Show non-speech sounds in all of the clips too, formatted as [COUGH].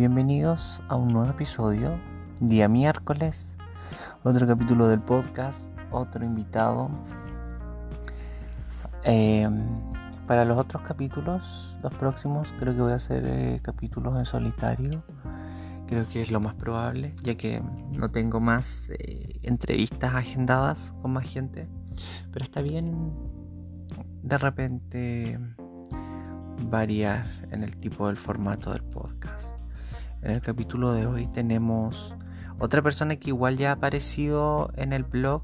Bienvenidos a un nuevo episodio, día miércoles, otro capítulo del podcast, otro invitado. Em, para los otros capítulos, los próximos, creo que voy a hacer eh, capítulos en solitario. Creo que es lo más probable, ya que no tengo más eh, entrevistas agendadas con más gente. Pero está bien de repente variar en el tipo del formato del podcast. En el capítulo de hoy tenemos otra persona que igual ya ha aparecido en el blog,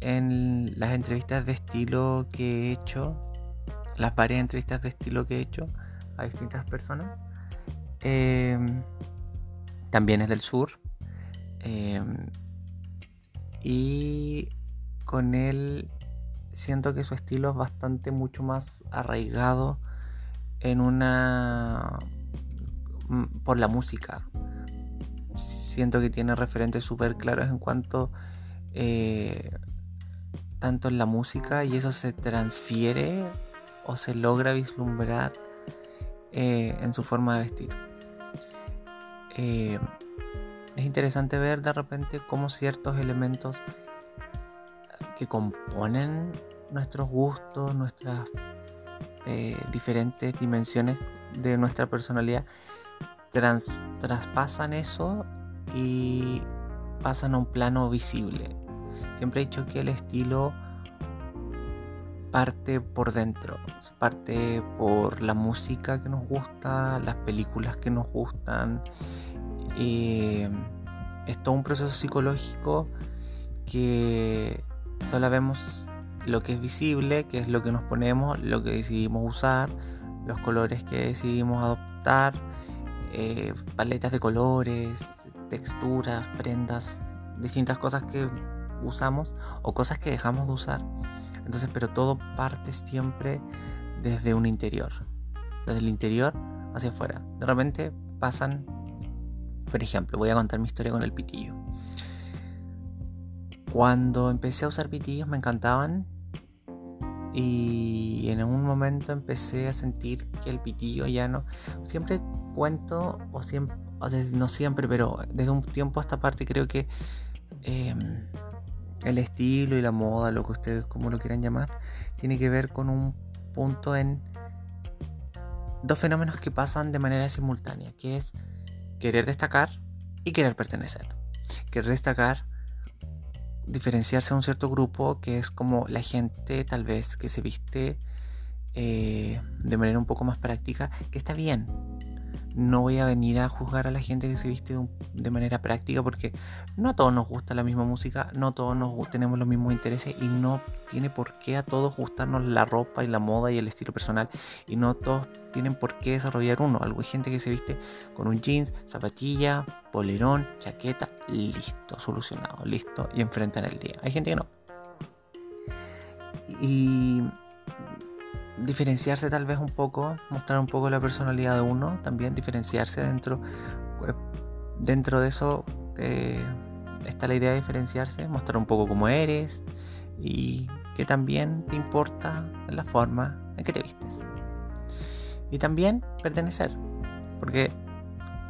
en las entrevistas de estilo que he hecho, las varias entrevistas de estilo que he hecho a distintas personas. Em, también es del sur. Em, y con él siento que su estilo es bastante mucho más arraigado en una por la música. Siento que tiene referentes súper claros en cuanto eh, tanto en la música y eso se transfiere o se logra vislumbrar eh, en su forma de vestir. Eh, es interesante ver de repente cómo ciertos elementos que componen nuestros gustos, nuestras diferentes dimensiones de nuestra personalidad traspasan eso y pasan a un plano visible. Siempre he dicho que el estilo parte por dentro, parte por la música que nos gusta, las películas que nos gustan. Eh, es todo un proceso psicológico que solo vemos lo que es visible, que es lo que nos ponemos, lo que decidimos usar, los colores que decidimos adoptar eh, paletas de colores, texturas, prendas, distintas cosas que usamos o cosas que dejamos de usar. Entonces, pero todo parte siempre desde un interior, desde el interior hacia afuera. De repente pasan, por ejemplo, voy a contar mi historia con el pitillo. Cuando empecé a usar pitillos me encantaban y en un momento empecé a sentir que el pitillo ya no. Siempre cuento, o siempre, no siempre, pero desde un tiempo a esta parte creo que em, el estilo y la moda, lo que ustedes como lo quieran llamar, tiene que ver con un punto en dos fenómenos que pasan de manera simultánea, que es querer destacar y querer pertenecer. Querer destacar diferenciarse a un cierto grupo que es como la gente tal vez que se viste eh, de manera un poco más práctica, que está bien, no voy a venir a juzgar a la gente que se viste de, manera práctica porque no a todos nos gusta la misma música, no todos nos tenemos los mismos intereses y no tiene por qué a todos gustarnos la ropa y la moda y el estilo personal y no todos tienen por qué desarrollar uno. Algo hay gente que se viste con un jeans, zapatilla, polerón, chaqueta, listo, solucionado, listo y enfrentan el día. Hay gente que no. Y diferenciarse tal vez un poco, mostrar un poco la personalidad de uno, también diferenciarse dentro, eh, dentro de eso eh, está la idea de diferenciarse, mostrar un poco cómo eres y que también te importa la forma en que te vistes. Y también pertenecer, porque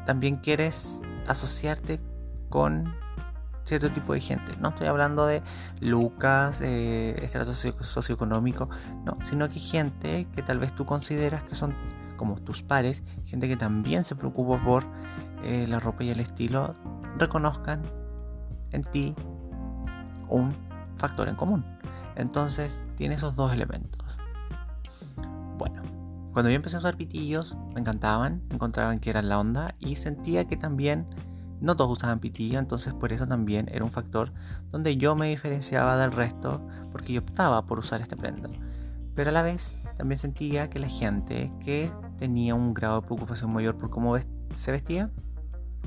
también quieres asociarte con cierto tipo de gente. No estoy hablando de Lucas, eh, estrato socioeconómico, no, sino que gente que tal vez tú consideras que son como tus pares, gente que también se preocupa por eh, la ropa y el estilo, reconozcan en ti un factor en común. Entonces tiene esos dos elementos. Bueno, cuando yo empecé a usar pitillos, me encantaban, encontraban que eran la onda y sentía que también no todos usaban pitillo, entonces por eso también era un factor donde yo me diferenciaba del resto porque yo optaba por usar esta prenda. Pero a la vez también sentía que la gente que tenía un grado de preocupación mayor por cómo se vestía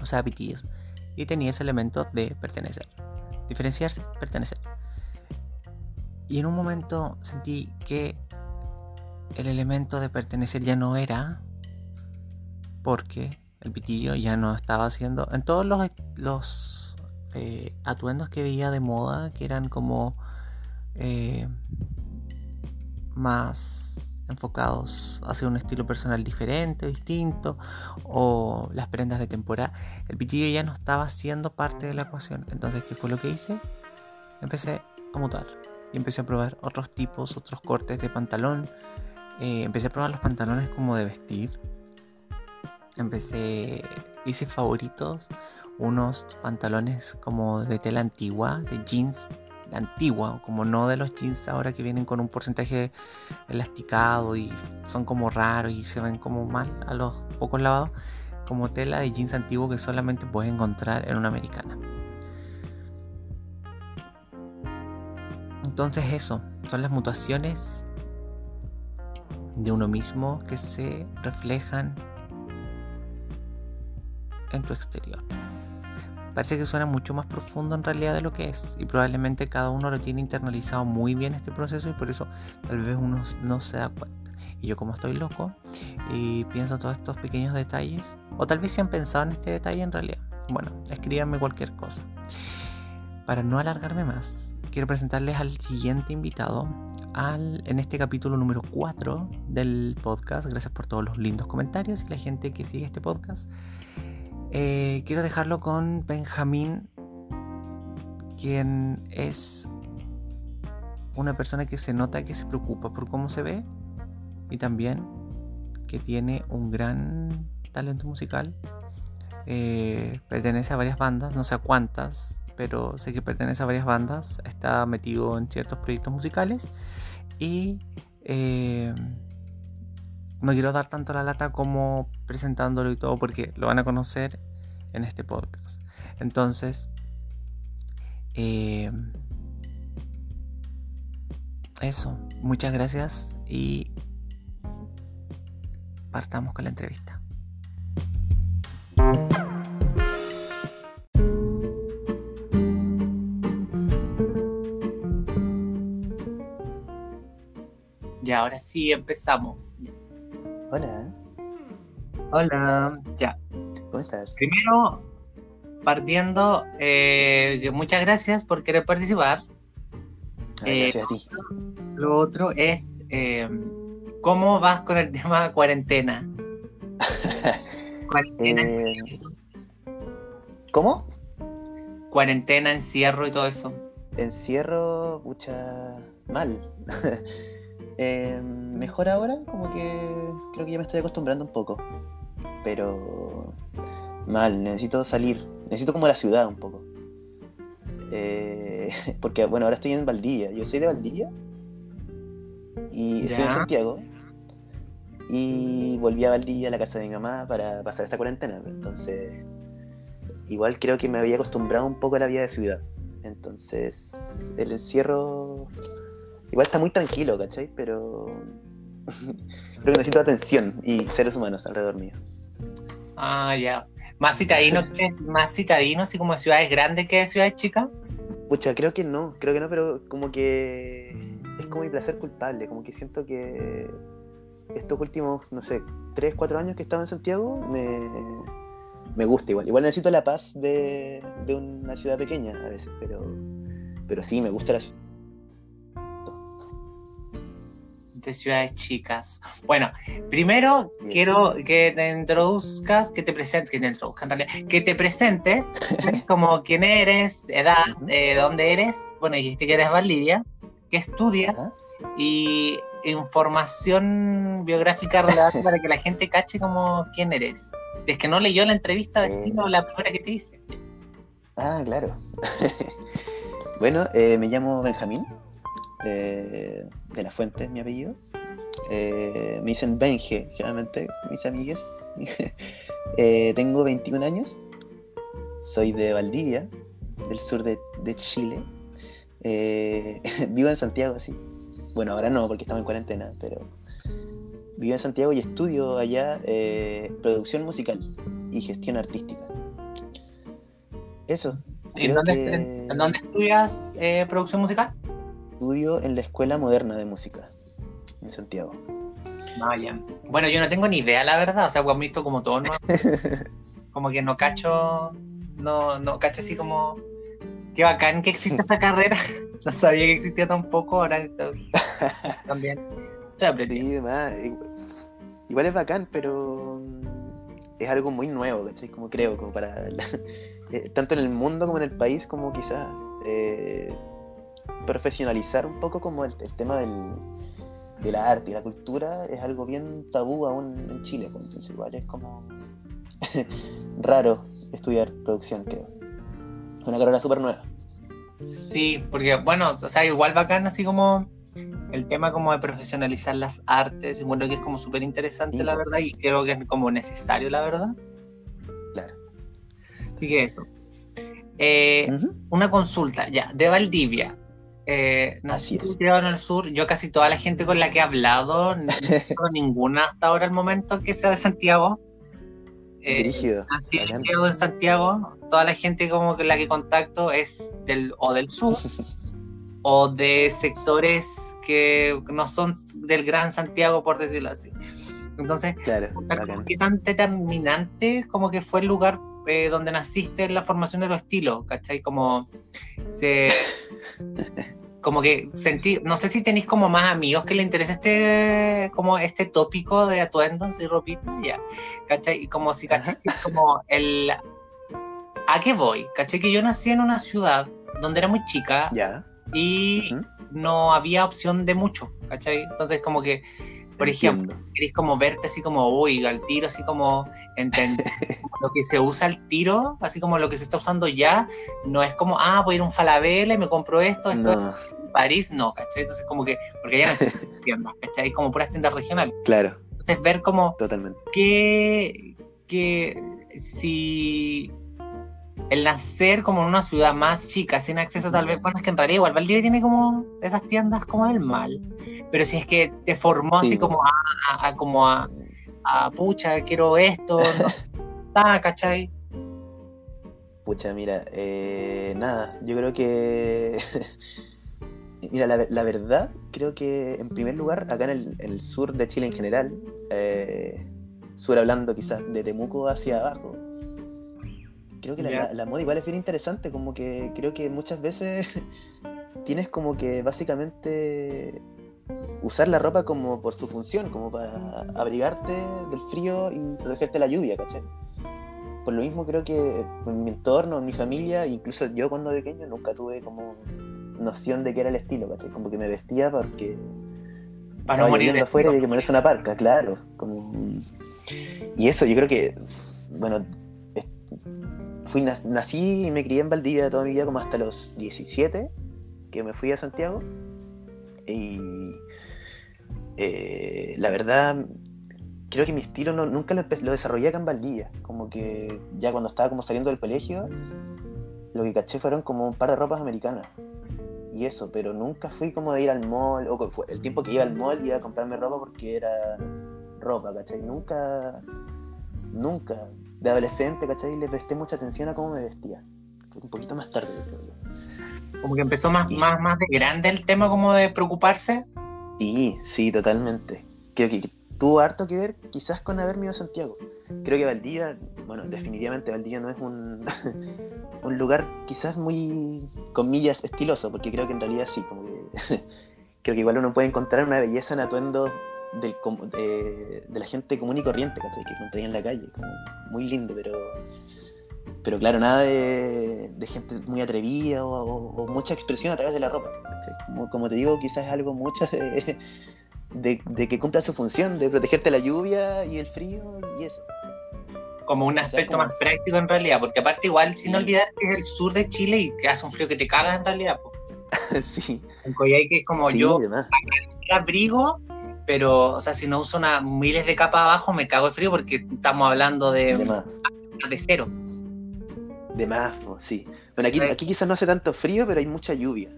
usaba pitillos y tenía ese elemento de pertenecer. Diferenciarse, pertenecer. Y en un momento sentí que el elemento de pertenecer ya no era porque el pitillo ya no estaba haciendo. En todos los, los eh, atuendos que veía de moda, que eran como eh, más enfocados hacia un estilo personal diferente, distinto, o las prendas de temporada, el pitillo ya no estaba siendo parte de la ecuación. Entonces, ¿qué fue lo que hice? Empecé a mutar y empecé a probar otros tipos, otros cortes de pantalón. Eh, empecé a probar los pantalones como de vestir. Empecé, hice favoritos, unos pantalones como de tela antigua, de jeans antigua, como no de los jeans ahora que vienen con un porcentaje elasticado y son como raros y se ven como mal a los pocos lavados, como tela de jeans antiguo que solamente puedes encontrar en una americana. Entonces eso, son las mutaciones de uno mismo que se reflejan en tu exterior. Parece que suena mucho más profundo en realidad de lo que es y probablemente cada uno lo tiene internalizado muy bien este proceso y por eso tal vez uno no se da cuenta. Y yo como estoy loco y pienso todos estos pequeños detalles, o tal vez se han pensado en este detalle en realidad. Bueno, escríbanme cualquier cosa. Para no alargarme más, quiero presentarles al siguiente invitado al, en este capítulo número 4 del podcast. Gracias por todos los lindos comentarios y la gente que sigue este podcast. Eh, quiero dejarlo con Benjamín, quien es una persona que se nota que se preocupa por cómo se ve y también que tiene un gran talento musical. Eh, pertenece a varias bandas, no sé a cuántas, pero sé que pertenece a varias bandas, está metido en ciertos proyectos musicales y eh, no quiero dar tanto la lata como presentándolo y todo porque lo van a conocer en este podcast. Entonces, eh, eso, muchas gracias y partamos con la entrevista. Y ahora sí empezamos. Hola. Hola, ya. ¿Cómo estás? Primero, partiendo, eh, muchas gracias por querer participar. gracias a ti. Lo otro es, eh, ¿cómo vas con el [LAUGHS] tema de cuarentena? cuarentena, eh, ¿Cómo? Cuarentena, encierro y todo eso. Encierro, mucha mal. [LAUGHS] Eh, mejor ahora, como que creo que ya me estoy acostumbrando un poco. Pero mal, necesito salir. Necesito como la ciudad un poco. Eh, [LAUGHS] porque, bueno, ahora estoy en Valdivia. Yo soy de Valdivia. Y estoy en Santiago. Y volví a Valdivia, a la casa de mi mamá, para pasar esta cuarentena. Entonces, igual creo que me había acostumbrado un poco a la vida de ciudad. Entonces, el encierro Igual está muy tranquilo, ¿cachai? Pero [LAUGHS] creo que necesito atención y seres humanos alrededor mío. Ah, ya. ¿Más citadino más citadino, así como ciudades grandes que ciudades chicas? Pucha, creo que no, creo que no, pero como que es como mi placer culpable, como que siento que estos últimos, no sé, 3, 4 años que estaba en Santiago me, me gusta igual. Igual necesito la paz de, de una ciudad pequeña a veces, pero, pero sí, me gusta la ciudad de ciudades chicas. Bueno, primero quiero que te introduzcas, que te presentes, que te introduzcas en realidad, que te presentes [LAUGHS] como quién eres, edad, de dónde eres, bueno, dijiste que eres Valdivia, qué estudias y información biográfica relevante para que la gente cache como quién eres. Si es que no leyó la entrevista de eh. estilo, la primera que te hice. Ah, claro. [LAUGHS] bueno, eh, me llamo Benjamín. Eh, de la Fuente mi apellido. Eh, me dicen Benje, generalmente, mis amigas. [LAUGHS] Eh, tengo 21 años. Soy de Valdivia, del sur de, Chile. [LAUGHS] vivo en Santiago, sí. Bueno, ahora no, porque estamos en cuarentena, pero vivo en Santiago y estudio allá producción musical y gestión artística. Eso. ¿En dónde, dónde, estudias producción musical? Estudio en la Escuela Moderna de Música, en Santiago. Vaya. Bueno, yo no tengo ni idea, la verdad. O sea, pues, visto como todo, ¿no? [LAUGHS] como que no cacho, no, no cacho así como, qué bacán que exista esa carrera. [LAUGHS] No sabía que existía tampoco, ahora [LAUGHS] también. Sí, demás. Igual es bacán, pero es algo muy nuevo, ¿cachai? Como creo, como para... Eh, tanto en el mundo como en el país, como quizás eh, profesionalizar un poco como el, tema del, de la arte y la cultura es algo bien tabú aún en Chile, pues, entonces igual es como [LAUGHS] raro estudiar producción, creo. Una carrera súper nueva. Sí, porque bueno, o sea, igual bacán así como el tema como de profesionalizar las artes, bueno que es como súper interesante la verdad y creo que es como necesario la verdad. Claro. Así que eso. Eh, una consulta, ya, de Valdivia. Eh, Así es. en el sur, yo casi toda la gente con la que he hablado, no [LAUGHS] ninguna hasta ahora el momento que sea de Santiago. Eh, así en Santiago, toda la gente como que la que contacto es del o del sur [LAUGHS] o de sectores que no son del Gran Santiago, por decirlo así. Entonces, claro, ¿qué tan determinante como que fue el lugar eh, donde naciste en la formación de tu estilo? ¿Cachai? Como se... [LAUGHS] como que sentí, no sé si tenéis como más amigos que le interese este, como este tópico de atuendos y ropitas, ya, ¿cachai? Y como si, ¿cachai? Como el, ¿a qué voy? ¿Cachai? Que yo nací en una ciudad donde era muy chica, ya y no había opción de mucho, ¿cachai? Entonces como que, por ejemplo, querés como verte así como, uy, al tiro, así como entender [LAUGHS] lo que se usa al tiro, así como lo que se está usando ya, no es como, ah, voy a ir a un Falabella y me compro esto, esto en París, no, ¿cachai? Entonces como que, porque ya no [LAUGHS] se tiendas, ¿cachai? Como puras tiendas regionales. Claro. Entonces ver como Totalmente. que, que si el nacer como en una ciudad más chica, sin acceso tal vez, bueno, es que en realidad igual Valdivia tiene como esas tiendas como del mal, pero si es que te formó así como a, como a, pucha, quiero esto, no, [LAUGHS] ¿cachai? Pucha, mira, eh, nada, yo creo que, [LAUGHS] mira, la, verdad, creo que en primer lugar, acá en el, sur de Chile en general, eh, sur hablando quizás de Temuco hacia abajo, creo que la, moda igual es bien interesante, como que creo que muchas veces [LAUGHS] tienes como que básicamente usar la ropa como por su función, como para abrigarte del frío y protegerte de la lluvia, ¿cachai? Por lo mismo creo que en mi entorno, en mi familia, incluso yo cuando pequeño nunca tuve como noción de qué era el estilo, ¿cachai? Como que me vestía porque... Para no morir de afuera y que me una parca, claro. Como... Y eso yo creo que, bueno, fui nací y me crié en Valdivia toda mi vida como hasta los 17, que me fui a Santiago. Y eh, la verdad, creo que mi estilo nunca lo, lo, desarrollé acá en Valdivia. Como que ya cuando estaba como saliendo del colegio, lo que caché fueron como un par de ropas americanas. Y eso, pero nunca fui como de ir al mall, o el tiempo que iba al mall iba a comprarme ropa porque era ropa, ¿cachai? Nunca, nunca de adolescente, ¿cachai? Le presté mucha atención a cómo me vestía. Un poquito más tarde, creo yo. Como que empezó más, más, más de grande el tema como de preocuparse. Sí, sí, totalmente. Creo que tuvo harto que ver quizás con haberme ido a Santiago. Creo que Valdivia, bueno, definitivamente Valdivia no es un, [LAUGHS] un lugar quizás muy, comillas, estiloso, porque creo que en realidad sí, como que [LAUGHS] creo que igual uno puede encontrar una belleza en atuendos del, de, de, la gente común y corriente, ¿cachai? Que encontraría en la calle, como muy lindo, pero pero claro, nada de, gente muy atrevida o, mucha expresión a través de la ropa. Como, como, te digo, quizás es algo mucho de, de, que cumpla su función, de protegerte la lluvia y el frío y eso. Como un aspecto más práctico en realidad, porque aparte igual, sin olvidar que es el sur de Chile y que hace un frío que te caga en realidad. [LAUGHS] sí. En Coyhai que es como yo, abrigo pero, o sea, si no uso una, miles de capas abajo, me cago de frío porque estamos hablando de, de, cero. De más, sí. Bueno, aquí, aquí quizás no hace tanto frío, pero hay mucha lluvia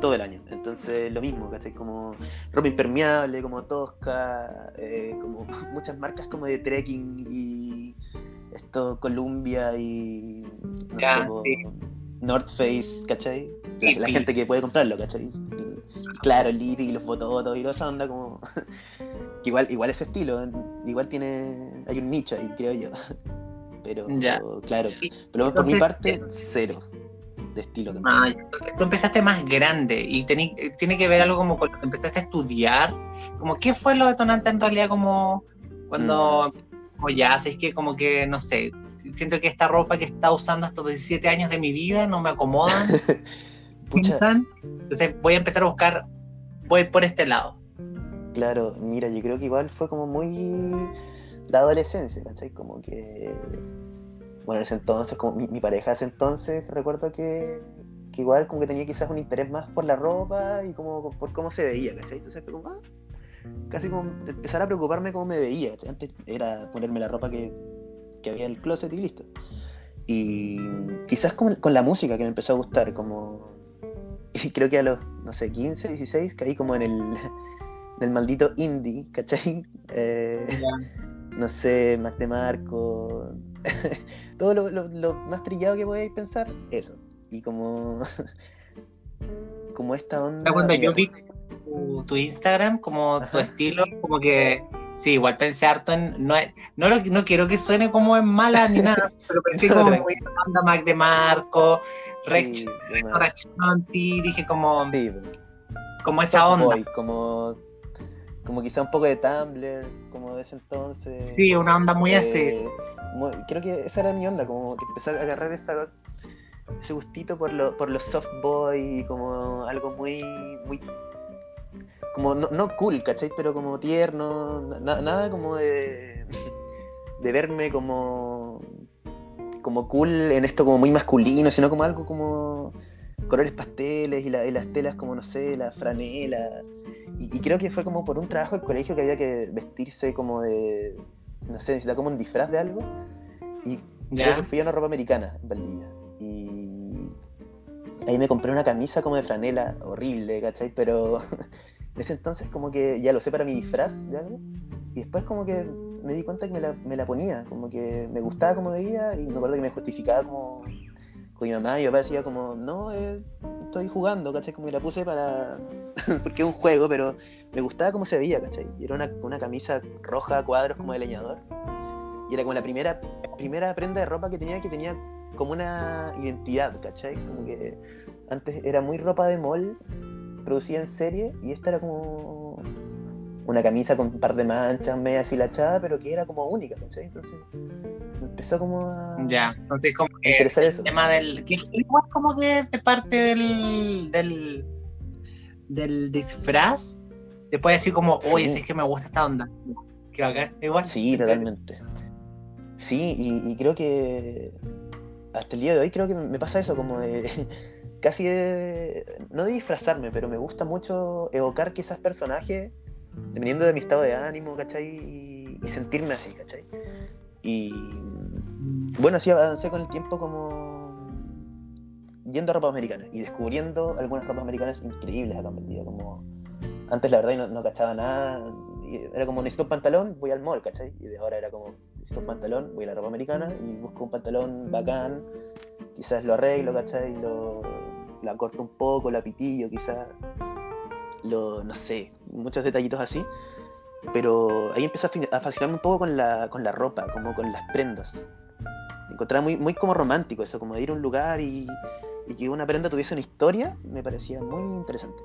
todo el año. Entonces, lo mismo, ¿cachai? Como ropa impermeable, como Tosca, eh, como [LAUGHS] muchas marcas como de trekking y esto, Columbia y. North Face, ¿cachai? La, gente que puede comprarlo, ¿cachai? Claro, el Lipi y los bototos y toda esa onda como... [LAUGHS] que igual, igual ese estilo, igual tiene... hay un nicho ahí, creo yo. [LAUGHS] Pero, claro, pero por mi parte, cero. de estilo. Ah, tú empezaste más grande y tiene que ver algo como cuando empezaste a estudiar, como qué fue lo detonante en realidad como cuando, mm. ya, es que como que, no sé, siento que esta ropa que está usando estos 17 años de mi vida no me [LAUGHS] entonces voy a empezar a buscar, voy por este lado. Claro, mira, yo creo que igual fue como muy de adolescencia, ¿cachai? Como que, bueno, en ese entonces, como mi, pareja ese entonces, recuerdo que, que, igual como que tenía quizás un interés más por la ropa y como por cómo se veía, ¿cachai? Entonces fue como, ah, casi como empezar a preocuparme cómo me veía, ¿cachai? Antes era ponerme la ropa que, que había en el closet y listo. Y quizás con, con la música que me empezó a gustar, como [LAUGHS] creo que a los, no sé, 15, 16, caí como en el, [LAUGHS] en el maldito indie, ¿cachai? Eh, [LAUGHS] no sé, Mac de Marco, todo lo, más trillado que podéis pensar, eso. Y como, como esta onda... cuando yo vi tu, Instagram, como tu estilo, como que... Sí, igual pensé harto en. No, no, no quiero que suene como en mala ni nada, pero pensé como en onda Mac de Marco, Rex, sí, dije como. como esa onda. como como quizá un poco de Tumblr, como de ese entonces. Sí, una onda muy así. Eh, creo que esa era mi onda, como que empezó a agarrar esa, ese gustito por, lo, por los soft boy y como algo muy, muy como no, no cool, ¿cachai? Pero como tierno, nada como de, [LAUGHS] de verme como como cool en esto como muy masculino, sino como algo como colores pasteles y, la, y las telas como, no sé, la franela y, creo que fue como por un trabajo del colegio que había que vestirse como de, no sé, necesitaba como un disfraz de algo. Y creo que fui a una ropa americana en Valdivia. Y ahí me compré una camisa como de franela, horrible, ¿cachai? Pero [LAUGHS] en ese entonces como que ya lo sé para mi disfraz de algo. Y después como que me di cuenta que me la, me la ponía, como que me gustaba como veía y me acuerdo que me justificaba como con mi mamá y mi papá decía como, no, eh, estoy jugando, ¿cachai? Como que la puse para... [LAUGHS] porque es un juego, pero me gustaba cómo se veía, ¿cachai? Y era una, una camisa roja cuadros como de leñador. Y era como la primera, primera prenda de ropa que tenía que tenía como una identidad, ¿cachai? Como que antes era muy ropa de mall, producida en serie, y esta era como una camisa con un par de manchas, media deshilachada, pero que era como única, ¿cachai? Entonces empezó como a. Ya, entonces como que el tema del. que igual como que de parte del. del. del disfraz. Después decir como, oye, sí. es que me gusta esta onda. Que bacán, igual. Sí, totalmente. Sí, y, creo que hasta el día de hoy creo que me pasa eso, como de [LAUGHS] casi de, no de disfrazarme, pero me gusta mucho evocar quizás personajes dependiendo de mi estado de ánimo, ¿cachai? Y, sentirme así, ¿cachai? Y bueno, así avancé con el tiempo como yendo a ropa americana y descubriendo algunas ropas americanas increíbles acá en día como antes la verdad no, no cachaba nada, era como necesito un pantalón, voy al mall, ¿cachai? Y de ahora era como necesito un pantalón, voy a la ropa americana y busco un pantalón bacán, quizás lo arreglo, ¿cachai? Lo, la corto un poco, la pitillo, quizás lo, no sé, muchos detallitos así. Pero ahí empezó a fascinarme un poco con la, con la ropa, como con las prendas. Me encontraba muy, muy como romántico eso, como de ir a un lugar y, y que una prenda tuviese una historia, me parecía muy interesante.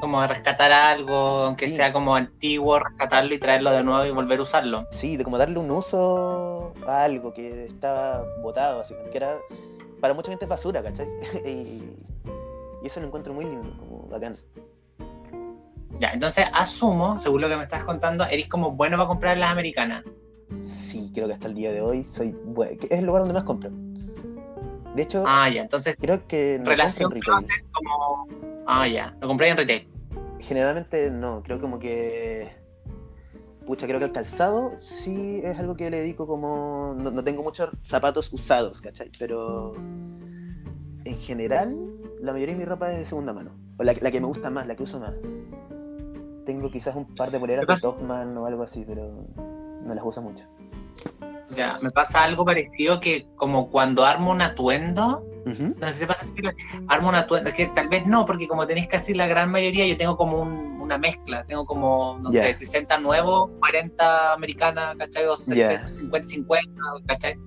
Como rescatar algo, aunque sea como antiguo, rescatarlo y traerlo de nuevo y volver a usarlo. Sí, de como darle un uso a algo que estaba botado, así que era para mucha gente es basura, ¿cachai? [LAUGHS] y, y eso lo encuentro muy lindo, como bacán. Ya, entonces asumo, según lo que me estás contando, eres como bueno para comprar las americanas. Sí, creo que hasta el día de hoy soy bueno. Es el lugar donde más compro. De hecho, ah, ya, entonces. Creo que no relación en retail. como. Ah, ya, lo compré en retail. Generalmente no, creo como que. Pucha, creo que el calzado sí es algo que le dedico como. No, no tengo muchos zapatos usados, ¿cachai? Pero. En general, la mayoría de mi ropa es de segunda mano. O la, que me gusta más, la que uso más. Tengo quizás un par de poleras de Topman o algo así, pero no las uso mucho. Ya, me pasa algo parecido que como cuando armo un atuendo, no sé si pasa así, armo un atuendo, que tal vez no, porque como tenéis casi la gran mayoría, yo tengo como una mezcla, tengo como, no sé, 60 nuevos, 40 americanas, ¿cachai? O 50-50, ¿cachai?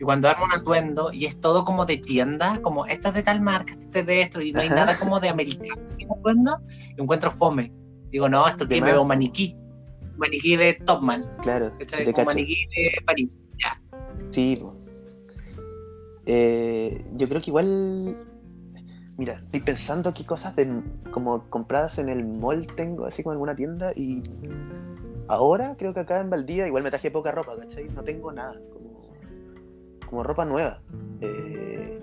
Y cuando armo un atuendo y es todo como de tienda, como esta es de tal marca, este es de esto, y no hay nada como de americano en atuendo, encuentro fome. Digo, no, esto tiene un maniquí. Un maniquí de Topman. Claro. Un maniquí de París. Ya. Sí, eh, yo creo que igual. Mira, estoy pensando qué cosas de, como compradas en el mall tengo, así como en alguna tienda, y ahora creo que acá en Valdía igual me traje poca ropa, ¿cachai? No tengo nada como ropa nueva. Eh,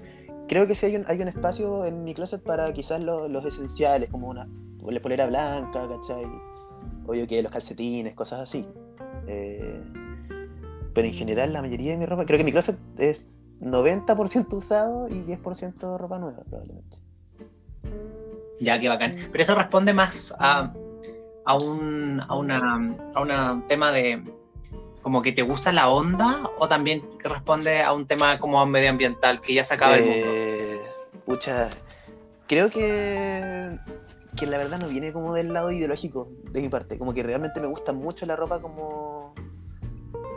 creo que sí hay un, hay un espacio en mi closet para quizás los esenciales, como una polera blanca, ¿cachai? Obvio que los calcetines, cosas así. Eh, pero en general la mayoría de mi ropa, creo que mi closet es 90% usado y 10% ropa nueva, probablemente. Ya, qué bacán. Pero eso responde más a, a, un, a, una, a un tema de, como que te gusta la onda o también responde a un tema como medioambiental que ya se acaba el mundo? Eh, pucha, creo que, que la verdad no viene como del lado ideológico de mi parte, como que realmente me gusta mucho la ropa como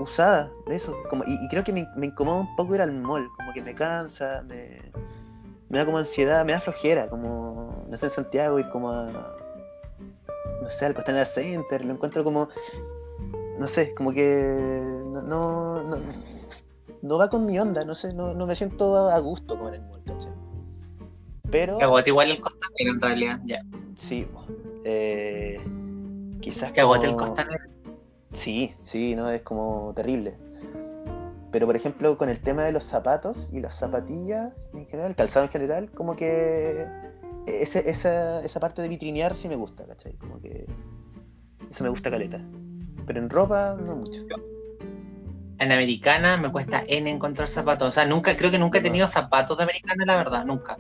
usada, de eso, como, y, creo que me, incomoda un poco ir al mall, como que me cansa, me, me da como ansiedad, me da flojera, como, no sé, en Santiago y como a, no sé, al Costanera Center, lo encuentro como no sé, como que no, no, no, va con mi onda, no sé, no, no me siento a gusto con el mall, ¿cachai? Pero... Que igual el costanero en realidad, ya. Sí, eh, quizás... Que agote el costanero. Sí, sí, no, es como terrible. Pero por ejemplo, con el tema de los zapatos y las zapatillas en general, el calzado en general, como que ese, esa, esa parte de vitrinear sí me gusta, ¿cachai? Como que eso me gusta caleta pero en ropa no mucho. En americana me cuesta N encontrar zapatos. O sea, nunca, creo que nunca he tenido zapatos de americana, la verdad, nunca.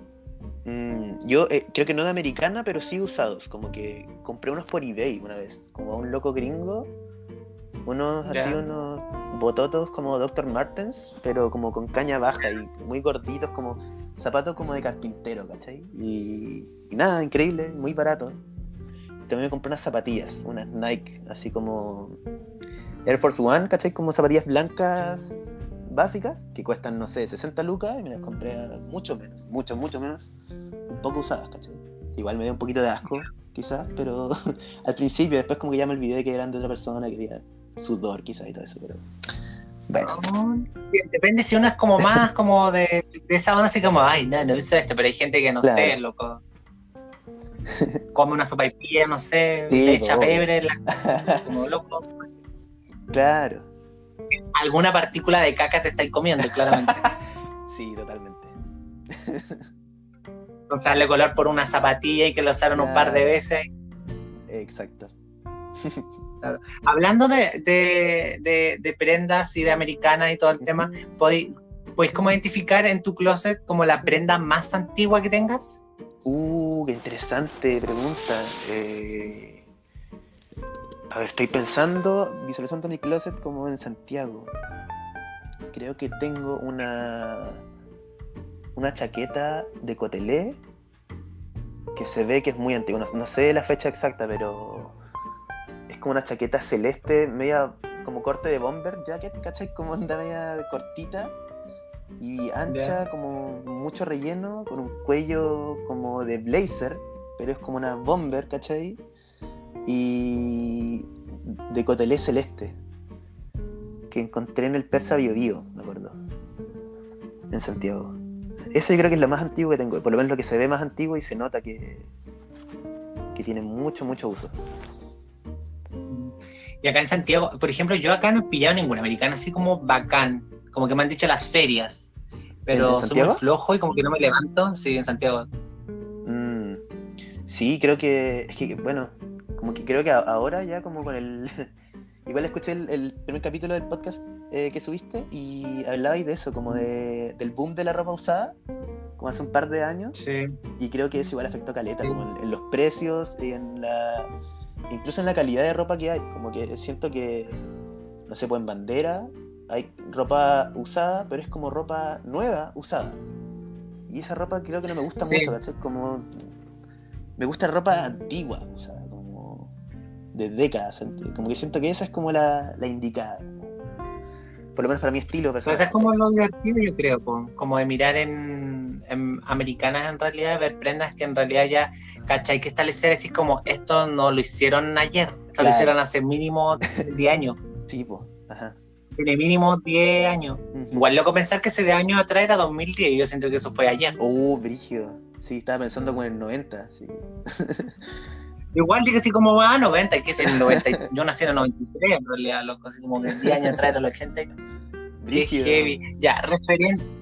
Mm, yo eh, creo que no de americana, pero sí usados. Como que compré unos por eBay una vez, como a un loco gringo. Unos así, unos bototos como Dr. Martens, pero como con caña baja y muy gorditos, como zapatos como de carpintero, ¿cachai? Y, y nada, increíble, muy barato también me compré unas zapatillas, unas Nike, así como Air Force One, ¿cachai? Como zapatillas blancas básicas, que cuestan, no sé, 60 lucas, y me las compré mucho menos, mucho, mucho menos, un poco usadas, ¿cachai? Igual me dio un poquito de asco, quizás, pero [LAUGHS] al principio, después como que ya me olvidé que eran de otra persona, que había sudor quizás y todo eso, pero... Bueno. Depende si uno es como más como de, esa onda así como, ay, no, no hice esto, pero hay gente que no sé, loco [LAUGHS] come una sopa y pie, no sé, le echa pebre, [LAUGHS] como loco. Claro. Alguna partícula de caca te estáis comiendo, claramente. [LAUGHS] sí, totalmente. Entonces darle color por una zapatilla y que lo usaron un par de veces. Exacto. Hablando de, prendas y de americanas y todo el tema, ¿podéis, ¿podéis como identificar en tu closet como la prenda más antigua que tengas? Uh, qué interesante pregunta. Eh, a ver, estoy pensando, visualizando mi closet como en Santiago. Creo que tengo una una chaqueta de cotelé que se ve que es muy antigua. No, sé la fecha exacta, pero es como una chaqueta celeste, media como corte de bomber jacket, ¿cachai? Como anda media cortita y ancha, como mucho relleno, con un cuello como de blazer, pero es como una bomber, ¿cachai? Y de cotelé celeste, que encontré en el Persa Bio Bio, me acuerdo, en Santiago. Eso yo creo que es lo más antiguo que tengo, por lo menos lo que se ve más antiguo y se nota que, que tiene mucho, mucho uso. Y acá en Santiago, por ejemplo, yo acá no he pillado ninguna americana así como bacán como que me han dicho las ferias, pero soy muy flojo y como que no me levanto, sí, en Santiago. Mm, sí, creo que, es que, bueno, como que creo que ahora ya como con el... [LAUGHS] Igual escuché el, primer capítulo del podcast eh, que subiste y hablabais de eso, como de, del boom de la ropa usada, como hace un par de años. Sí. Y creo que eso igual afectó a Caleta, como en, los precios y en la... Incluso en la calidad de ropa que hay, como que siento que, no sé, pues en bandera hay ropa usada, pero es como ropa nueva usada. Y esa ropa creo que no me gusta mucho, ¿cachai? Como. Me gusta ropa antigua, usada, como. de décadas. Como que siento que esa es como la, la indicada. por lo menos para mi estilo personal. Es como lo divertido, yo creo, como de mirar en, americanas en realidad, ver prendas que en realidad ya, ¿cachai? Que establecer así como, esto no lo hicieron ayer, esto lo hicieron hace mínimo [LAUGHS] 10 años. Sí, pues, ajá. Tiene mínimo 10 años. Igual loco pensar que ese de años atrás era 2010 y yo siento que eso fue ayer. Oh, brígido. Sí, estaba pensando como en el 90, sí. [LAUGHS] Igual dije así como va a 90, que es el 90. [LAUGHS] yo nací en el 93 en realidad, loco, así como que 10 años atrás era el 80. heavy. Ya,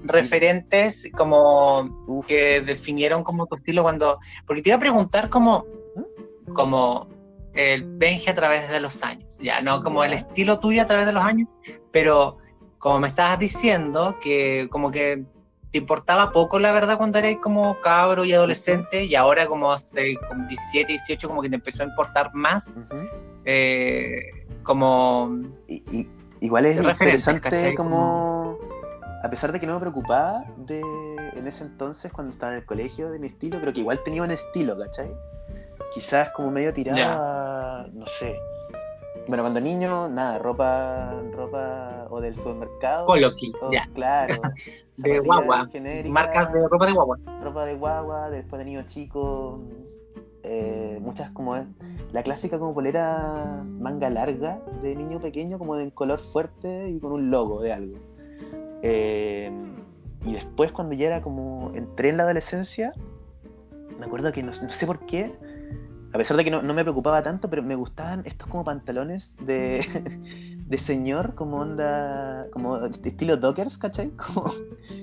referentes como que definieron como tu estilo cuando. Porque te iba a preguntar como. ¿Mm? Como el Benji a través de los años, ya, no como el estilo tuyo a través de los años, pero como me estabas diciendo, que como que te importaba poco, la verdad, cuando eras como cabro y adolescente, y ahora como hace 17, 18, como que te empezó a importar más, eh, como... igual es interesante como... A pesar de que no me preocupaba de, en ese entonces, cuando estaba en el colegio, de mi estilo, creo que igual tenía un estilo, ¿cachai? Quizás como medio tirada, no sé, bueno, cuando niño, nada, ropa, ropa o del supermercado. Coloqui, ya. Claro. [LAUGHS] de guagua. Marcas de ropa de guagua. Ropa de guagua, después de niño chico. Eh, muchas como es. La clásica como polera manga larga de niño pequeño, como de color fuerte y con un logo de algo. Eh, y después cuando ya era como entré en la adolescencia, me acuerdo que no sé por qué, a pesar de que no, me preocupaba tanto, pero me gustaban estos como pantalones de, [LAUGHS] de señor, como onda, como estilo Dockers, ¿cachai? [LAUGHS] Como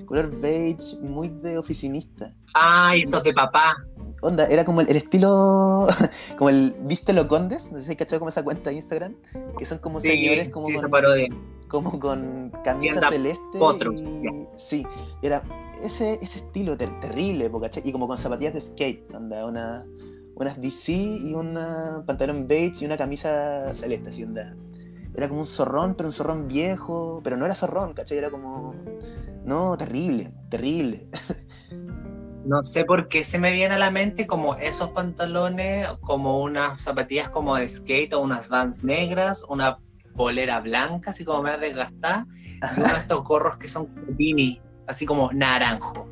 color beige, muy de oficinista. Ay, estos de papá. Onda, era como el, estilo, [LAUGHS] como el ¿viste lo condes? No sé si cachai como esa cuenta de Instagram, que son como señores como sí, con, como con camisa celeste. Otros. sí, era ese, ese estilo terrible, ¿cachai? Y como con zapatillas de skate, onda, una unas DC y un pantalón beige y una camisa celeste, así onda. Era como un zorrón, pero un zorrón viejo, pero no era zorrón, ¿cachai? Era como... No, terrible, terrible. [LAUGHS] No sé por qué se me viene a la mente como esos pantalones, como unas zapatillas como de skate o unas vans negras, una polera blanca, así como me desgastada, y uno de estos gorros que son beanie, así como naranjo.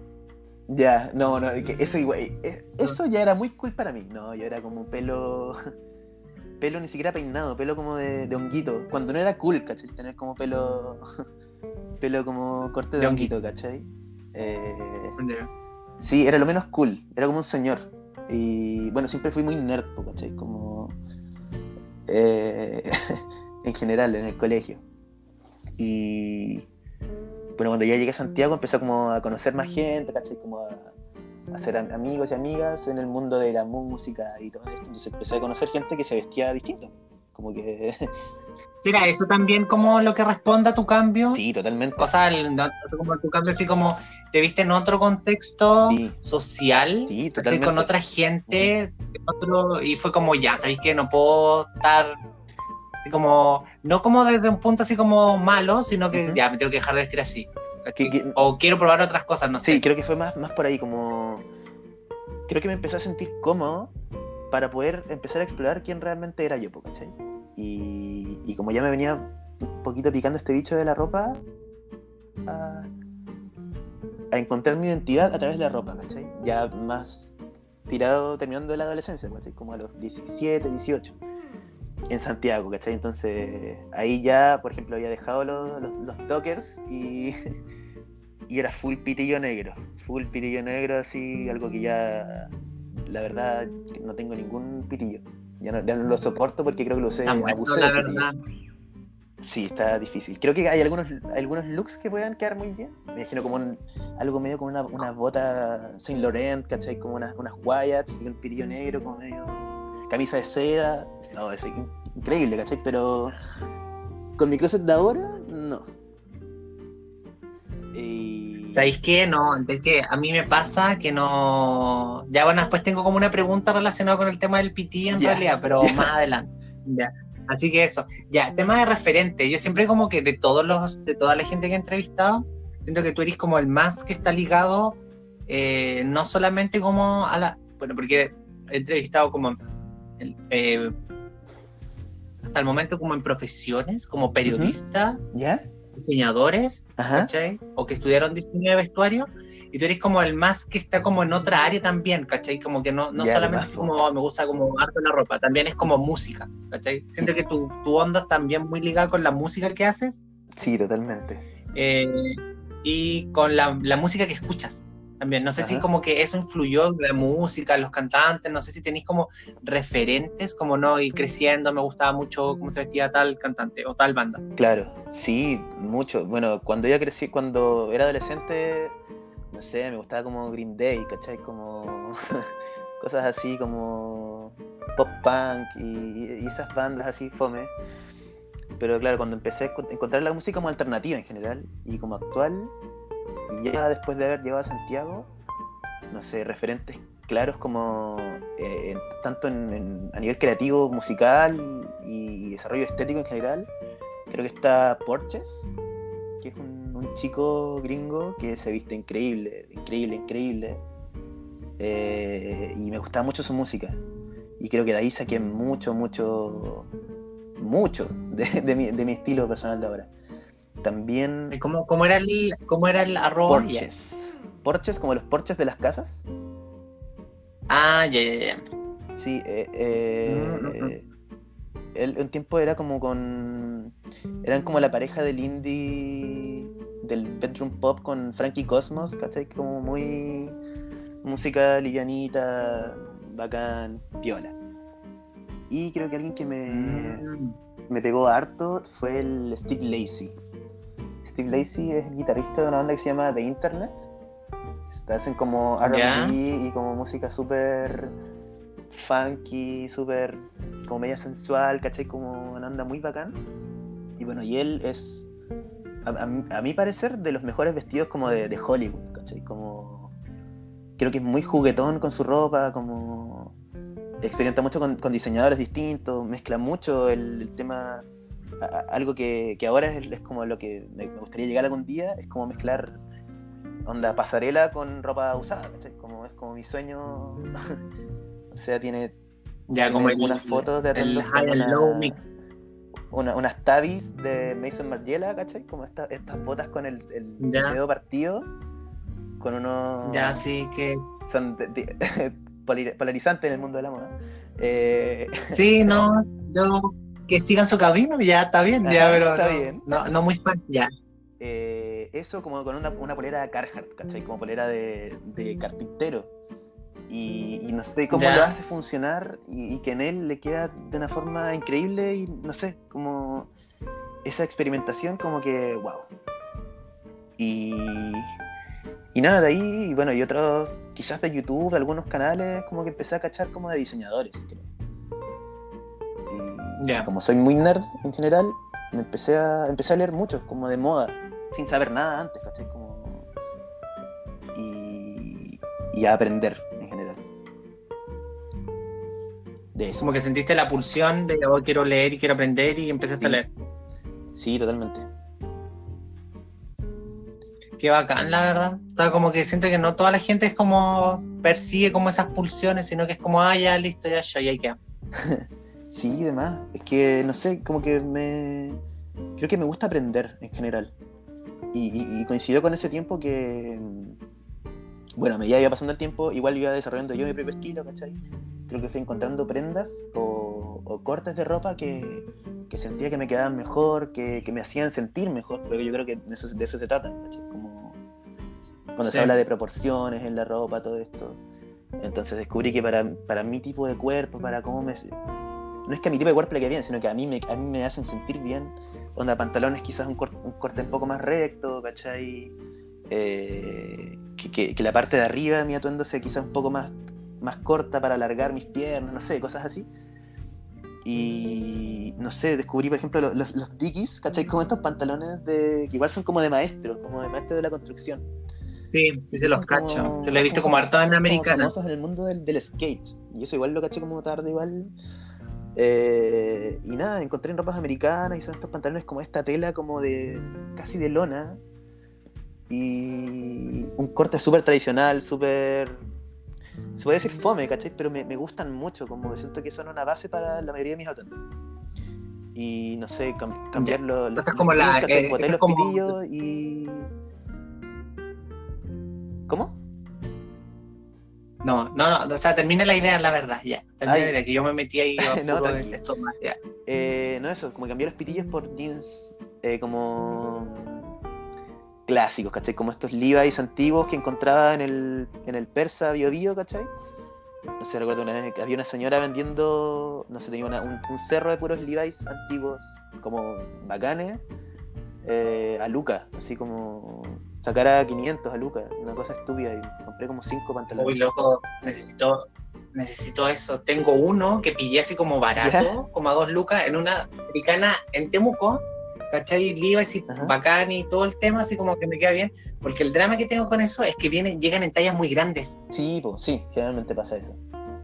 Ya, no, no, eso igual, eh, eso ya era muy cool para mí. No, yo era como pelo, [LAUGHS] pelo ni siquiera peinado, pelo como de, honguito. Cuando no era cool, ¿cachai? Tener como pelo, [LAUGHS] pelo como corte de, honguito, ¿cachai? Eh, sí, era lo menos cool, era como un señor. Y bueno, siempre fui muy nerd, ¿cachai? Como eh, [LAUGHS] en general en el colegio. Y bueno, cuando ya llegué a Santiago empecé como a conocer más gente, ¿cachai? Como a, hacer amigos y amigas en el mundo de la música y todo esto. Entonces empecé a conocer gente que se vestía distinto. Como que. [LAUGHS] ¿Será eso también como lo que responde a tu cambio? Sí, totalmente. O sea, como tu cambio así como te viste en otro contexto social, sí, totalmente. con otra gente, otro, y fue como ya, ¿sabéis que no puedo estar Así como, no como desde un punto así como malo, sino que ya me tengo que dejar de vestir así. o quiero probar otras cosas, no sé. Sí, creo que fue más, más por ahí, como. Creo que me empecé a sentir cómodo para poder empezar a explorar quién realmente era yo, ¿cachai? Y, y como ya me venía un poquito picando este bicho de la ropa, a, a encontrar mi identidad a través de la ropa, ¿cachai? Ya más tirado terminando la adolescencia, ¿cachai? Como a los 17, 18 en Santiago, ¿cachai? Entonces ahí ya, por ejemplo, había dejado los, los, dockers y, [LAUGHS] y era full pitillo negro, full pitillo negro, así, algo que ya, la verdad, no tengo ningún pitillo. Ya no, lo soporto porque creo que lo usé la verdad. Sí, está difícil. Creo que hay algunos, algunos looks que puedan quedar muy bien. Me imagino como algo medio como una, una bota Saint Laurent, ¿cachai? Como unas, unas Wyatts y un pitillo negro, como medio camisa de seda. No, es increíble, ¿cachai? Pero con mi closet de ahora, no. ¿Sabéis qué? No, es que a mí me pasa que no. Ya bueno, después tengo como una pregunta relacionada con el tema del PT en realidad, pero [LAUGHS] más adelante. Ya. Así que eso. Ya, tema de referente. Yo siempre como que de todos los, de toda la gente que he entrevistado, siento que tú eres como el más que está ligado, eh, no solamente como a la. Bueno, porque he entrevistado como eh, hasta el momento como en profesiones, como periodista, ¿Ya? diseñadores, ¿cachai? O que estudiaron diseño de vestuario, y tú eres como el más que está como en otra área también, ¿cachai? Como que no, no solamente es como oh, me gusta como arte la ropa, también es como música, ¿cachai? Siento que tu, tu onda también muy ligada con la música que haces. Sí, totalmente. Eh, y con la, la música que escuchas también. No sé si como que eso influyó en la música, en los cantantes, no sé si tenéis como referentes, como no, ir creciendo, me gustaba mucho cómo se vestía tal cantante o tal banda. Claro, sí, mucho. Bueno, cuando yo crecí, cuando era adolescente, no sé, me gustaba como Green Day, ¿cachai? Como [LAUGHS] cosas así como pop punk y, esas bandas así fome. Pero claro, cuando empecé a encontrar la música como alternativa en general y como actual, y ya después de haber llegado a Santiago, no sé, referentes claros como eh, tanto en, a nivel creativo, musical y desarrollo estético en general, creo que está Porches, que es un, chico gringo que se viste increíble, increíble, increíble. Eh, y me gustaba mucho su música. Y creo que de ahí saqué mucho, mucho, mucho de, mi, de mi estilo personal de ahora. También. ¿Cómo, cómo era el, cómo era el arroz? Porches. Porches, como los porches de las casas. Ah, ya, ya, ya. Sí, eh, eh, mm, mm, mm. Él, un tiempo era como con. Eran como la pareja del indie. del bedroom pop con Frankie Cosmos, ¿cachai? Como muy. música livianita, bacán, piola. Y creo que alguien que me. me pegó harto fue el Steve Lacey. Steve Lacey es guitarrista de una banda que se llama The Internet. Hacen como R&B y como música súper funky, súper como media sensual, ¿cachai? Como una onda muy bacán. Y bueno, y él es, a, mi parecer, de los mejores vestidos como de, Hollywood, ¿cachai? Como, creo que es muy juguetón con su ropa, como experimenta mucho con, diseñadores distintos, mezcla mucho el tema algo que, ahora es, como lo que me, gustaría llegar algún día, es como mezclar onda pasarela con ropa usada, Como es como mi sueño. [LAUGHS] o sea, tiene, ya, como unas fotos de el high low mix. unas tabis de Mason Margiela, ¿cachai? Como estas botas con el, dedo partido, con unos... Ya, sí, que... Son [LAUGHS] polarizantes en el mundo de la moda. Eh... Sí, no, [LAUGHS] yo que sigan su camino, ya está bien, ya, pero está bien. No, muy fan, ya. Eh, eso como con una, una polera Carhartt, ¿cachai? Como polera de, de carpintero. Y, no sé cómo lo hace funcionar y, que en él le queda de una forma increíble y no sé, como esa experimentación como que, wow. Y, y nada, de ahí, bueno, y otros, quizás de YouTube, de algunos canales, como que empecé a cachar como de diseñadores, creo. Como soy muy nerd en general, me empecé a, empecé a leer mucho, como de moda, sin saber nada antes, ¿cachai? Como... Y, y a aprender en general. De eso. Como que sentiste la pulsión de oh, quiero leer y quiero aprender y empezaste a leer. Sí, totalmente. Qué bacán, la verdad. Estaba como que siento que no toda la gente es como persigue como esas pulsiones, sino que es como, ah, ya, listo, ya, ya, ya, queda. [LAUGHS] Sí, demás. Es que, no sé, como que me... Creo que me gusta aprender en general. Y, coincidió con ese tiempo que... Bueno, me iba pasando el tiempo, igual iba desarrollando yo mi propio estilo, ¿cachai? Creo que fui encontrando prendas o, cortes de ropa que, sentía que me quedaban mejor, que, me hacían sentir mejor, porque yo creo que de eso, se trata, ¿cachai? Como cuando se habla de proporciones en la ropa, todo esto. Entonces descubrí que para, para mi tipo de cuerpo, para cómo me no es que a mi tipo de cuerpo le quede bien, sino que a mí me, a mí me hacen sentir bien. Onda, pantalones quizás un, corte un poco más recto, ¿cachai? Eh, que, la parte de arriba de mi atuendo sea quizás un poco más, más corta para alargar mis piernas, no sé, cosas así. Y no sé, descubrí, por ejemplo, los, los, Dickies, ¿cachai? Como estos pantalones de, que igual son como de maestro, como de maestro de la construcción. Sí, sí se los cacho. Se lo he visto como, harto en americana. famosos en el mundo del, del, skate. Y eso igual lo caché como tarde, igual eh, y nada, encontré en ropas americanas y son estos pantalones como esta tela como de casi de lona. Y un corte súper tradicional, súper... Se puede decir fome, ¿cachai? Pero me, gustan mucho, como siento que son una base para la mayoría de mis autos y no sé, cam- cambiar los, los, Entonces, como los la- eh, botar eso los es como- pitillos y. ¿Cómo? No, no, no, o sea, termina la idea, la verdad, ya. Termina Ay. la idea, que yo me metí ahí [LAUGHS] No, de esto más, ya. Eh, no eso, como cambiar los pitillos por jeans eh, como clásicos, ¿cachai? Como estos Levi's antiguos que encontraba en el, en el Persa Bio Bio, ¿cachai? No sé, recuerdo una vez que había una señora vendiendo, no sé, tenía una- un, un cerro de puros Levi's antiguos, como bacanes, eh, a Luca, así como sacar a 500 a Luca, una cosa estúpida, y compré como 5 pantalones. Uy, loco, necesito, necesito eso. Tengo uno que pillé así como barato, como a dos lucas, en una americana en Temuco, ¿cachai? Levi's y Ajá. bacán y todo el tema, así como que me queda bien. Porque el drama que tengo con eso es que vienen, llegan en tallas muy grandes. Sí, pues, sí, generalmente pasa eso.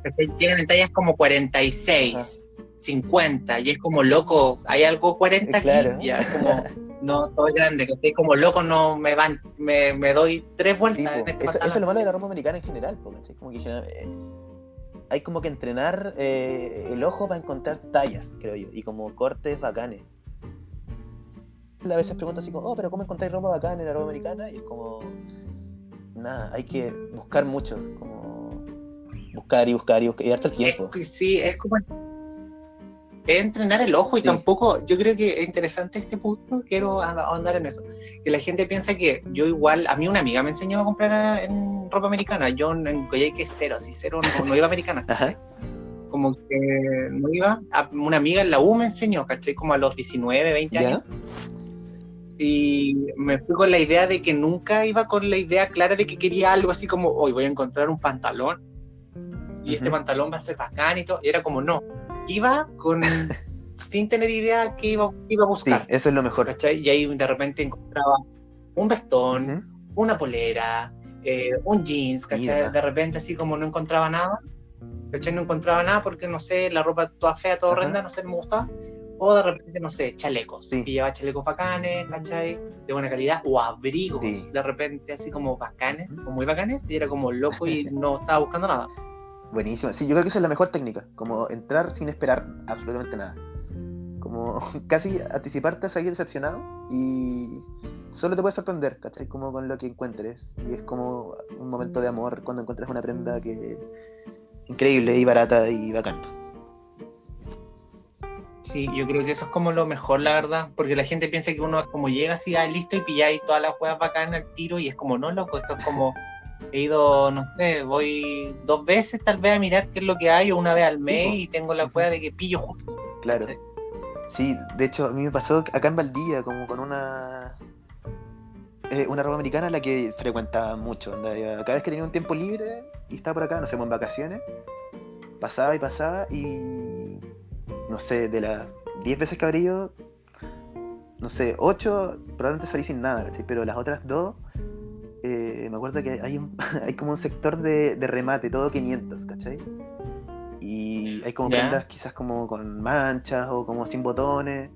¿cachai? Llegan en tallas como 46, 50, y es como loco, hay algo 40 Claro. aquí, ya es como, [LAUGHS] no, todo es grande, ¿cachai? Como loco no me van, me, me doy tres Sí, vueltas po. en este eso, eso es lo malo de la ropa americana en general, po, ¿cachai? Como que general- eh, hay como que entrenar eh, el ojo para encontrar tallas, creo yo, y como cortes bacanes. A veces pregunto así como, oh, pero ¿cómo encontráis ropa bacana en la ropa americana? Y es como, nada, hay que buscar mucho, como buscar y buscar y buscar, y darte el Es tiempo. que sí, es como es entrenar el ojo y Sí. tampoco, yo creo que es interesante este punto, quiero ahondar en eso, que la gente piensa que yo igual, a mí una amiga me enseñó a comprar a- en ropa americana, yo en en Coyhaique cero, así cero, no, no iba americana, Ajá. como que no iba, a- una amiga en la U me enseñó, ¿cachai? Como a los 19, 20 años, ¿Ya? y me fui con la idea de que nunca iba con la idea clara de que quería algo así como, hoy voy a encontrar un pantalón y este Ujú. pantalón va a ser bacán y todo. Y era como, no, iba con [LAUGHS] sin tener idea qué iba, iba a Sí, buscar. eso es lo mejor. ¿cachai? Y ahí de repente encontraba un vestón, Ujú. una polera, eh, un jeans, ¿cachai? Mira. De repente así como no encontraba nada, ¿cachai? No encontraba nada porque, no sé, la ropa toda fea, toda Ajá. horrenda, no sé, me gustaba. O de repente, no sé, chalecos. Sí. Y llevaba chalecos bacanes, ¿cachai? De buena calidad. O abrigos, Sí. de repente así como bacanes, o muy bacanes. Y era como loco y [LAUGHS] no estaba buscando nada. Buenísimo. Sí, yo creo que esa es la mejor técnica, como entrar sin esperar absolutamente nada. Como [LAUGHS] casi anticiparte a salir decepcionado y solo te puedes sorprender, ¿cachai? Como con lo que encuentres. Y es como un momento de amor cuando encuentras una prenda que increíble y barata y bacán. Sí, yo creo que eso es como lo mejor, la verdad, porque la gente piensa que uno es como llega así, ah, listo, y pilláis todas las huevas bacanas al tiro, y es como, no, loco, esto es como, he ido, no sé, voy dos veces tal vez a mirar qué es lo que hay, o una vez al mes, y tengo la hueá de que pillo justo. Claro. Sí, de hecho a mí me pasó acá en Valdivia como con una eh, una ropa americana a la que frecuentaba mucho. cada vez que tenía un tiempo libre y estaba por acá, no sé, en vacaciones, pasaba y pasaba y no sé, de las 10 veces que abrí yo, no sé, 8 probablemente salí sin nada, ¿cachai? Pero las otras dos, eh, me acuerdo que hay, un, [LAUGHS] hay como un sector de, de remate, todo 500, ¿cachai? Y hay como Ya. prendas quizás como con manchas o como sin botones,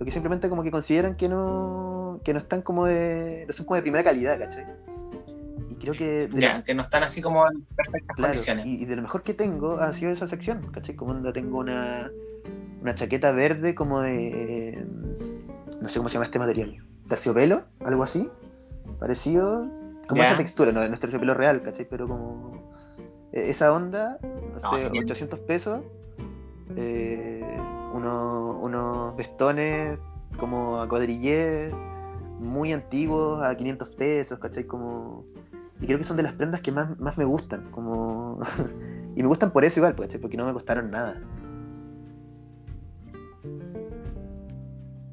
o que simplemente como que consideran que no, que no están como de, no son como de primera calidad, ¿cachai? Y creo que de Ya, lo- que no están así como en perfectas Claro, condiciones. y, y de lo mejor que tengo ha sido esa sección, ¿cachai? Como onda tengo una, una chaqueta verde como de... No sé cómo se llama este material. Terciopelo, algo así. Parecido. Como esa textura, no, no es terciopelo real, ¿cachai? Pero como... e- Esa onda, no No, sé, sí. 800 pesos. eh, unos, unos vestones como a cuadrillé, muy antiguos, a 500 pesos, ¿cachai? Como... Y creo que son de las prendas que más, más me gustan, como... [LAUGHS] y me gustan por eso igual, ¿cachai? Porque no me costaron nada.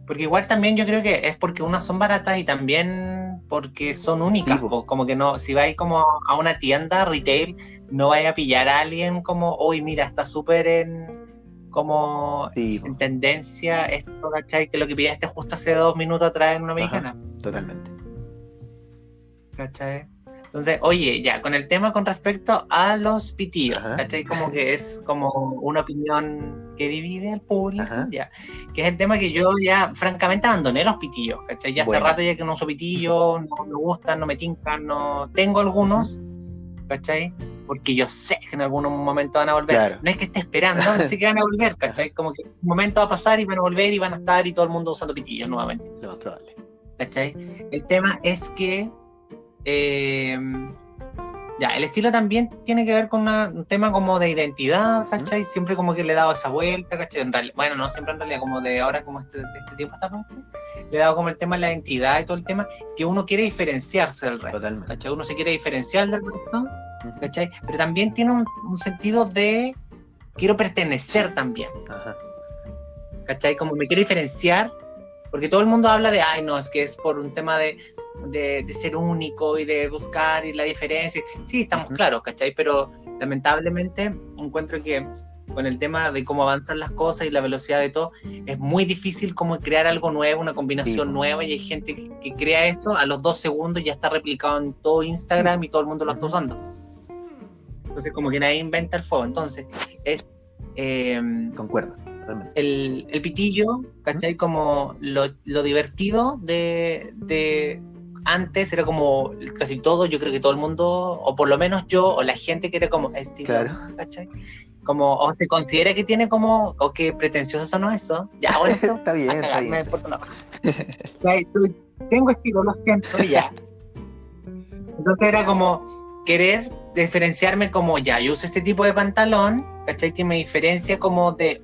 Porque igual también yo creo que es porque unas son baratas y también porque son únicas. Po. po. Como que no, si vais como a una tienda retail, no vais a pillar a alguien como, uy, mira, está súper en como Sí, en tendencia esto, ¿cachai? Que lo que pillaste justo hace dos minutos atrás en una americana, totalmente. ¿cachai? Entonces, oye, ya, con el tema con respecto a los pitillos, Ajá. ¿cachai? Como que es como una opinión que divide al público, Ajá. ya. Que es el tema que yo ya, francamente, abandoné los pitillos, ¿cachai? Ya Bueno. hace rato ya que no uso pitillos, no me gustan, no me tincan, no... Tengo algunos, ¿cachai? Porque yo sé que en algún momento van a volver. No es que esté esperando, no sé que van a volver, [LAUGHS] ¿cachai? Como que un momento va a pasar y van a volver y van a estar y todo el mundo usando pitillos nuevamente. Lo probable. ¿Cachai? El tema es que eh, ya, el estilo también tiene que ver con un tema como de identidad, ¿cachai? Siempre como que le he dado esa vuelta, ¿cachai? En realidad, bueno, no siempre en realidad, como de ahora, como este, este tiempo está le he dado como el tema de la identidad y todo el tema, que uno quiere diferenciarse del resto, Totalmente. ¿cachai? Uno se quiere diferenciar del resto, ¿cachai? Pero también tiene un, sentido de quiero pertenecer también, Ajá. ¿cachai? Como me quiero diferenciar, porque todo el mundo habla de, ay, no, es que es por un tema de de, ser único y de buscar y la diferencia. Sí, estamos claros, ¿cachai? Pero lamentablemente encuentro que con el tema de cómo avanzan las cosas y la velocidad de todo, es muy difícil como crear algo nuevo, una combinación nueva y hay gente que, crea eso, a los dos segundos ya está replicado en todo Instagram y todo el mundo lo está usando. Entonces como que nadie inventa el fuego. Entonces es... Eh, Concuerdo. El, el, pitillo, ¿cachai? Como lo, lo divertido de, de, antes era como casi todo, yo creo que todo el mundo, o por lo menos yo, o la gente que era como estiloso, ¿cachai? Como, o se considera que tiene como, o que pretencioso no eso. Ya, bueno, [LAUGHS] está bien, está bien. Me importa una cosa. tengo estilo, lo siento, ya. Entonces era como querer diferenciarme como, ya, yo uso este tipo de pantalón, ¿cachai? Que me diferencia como de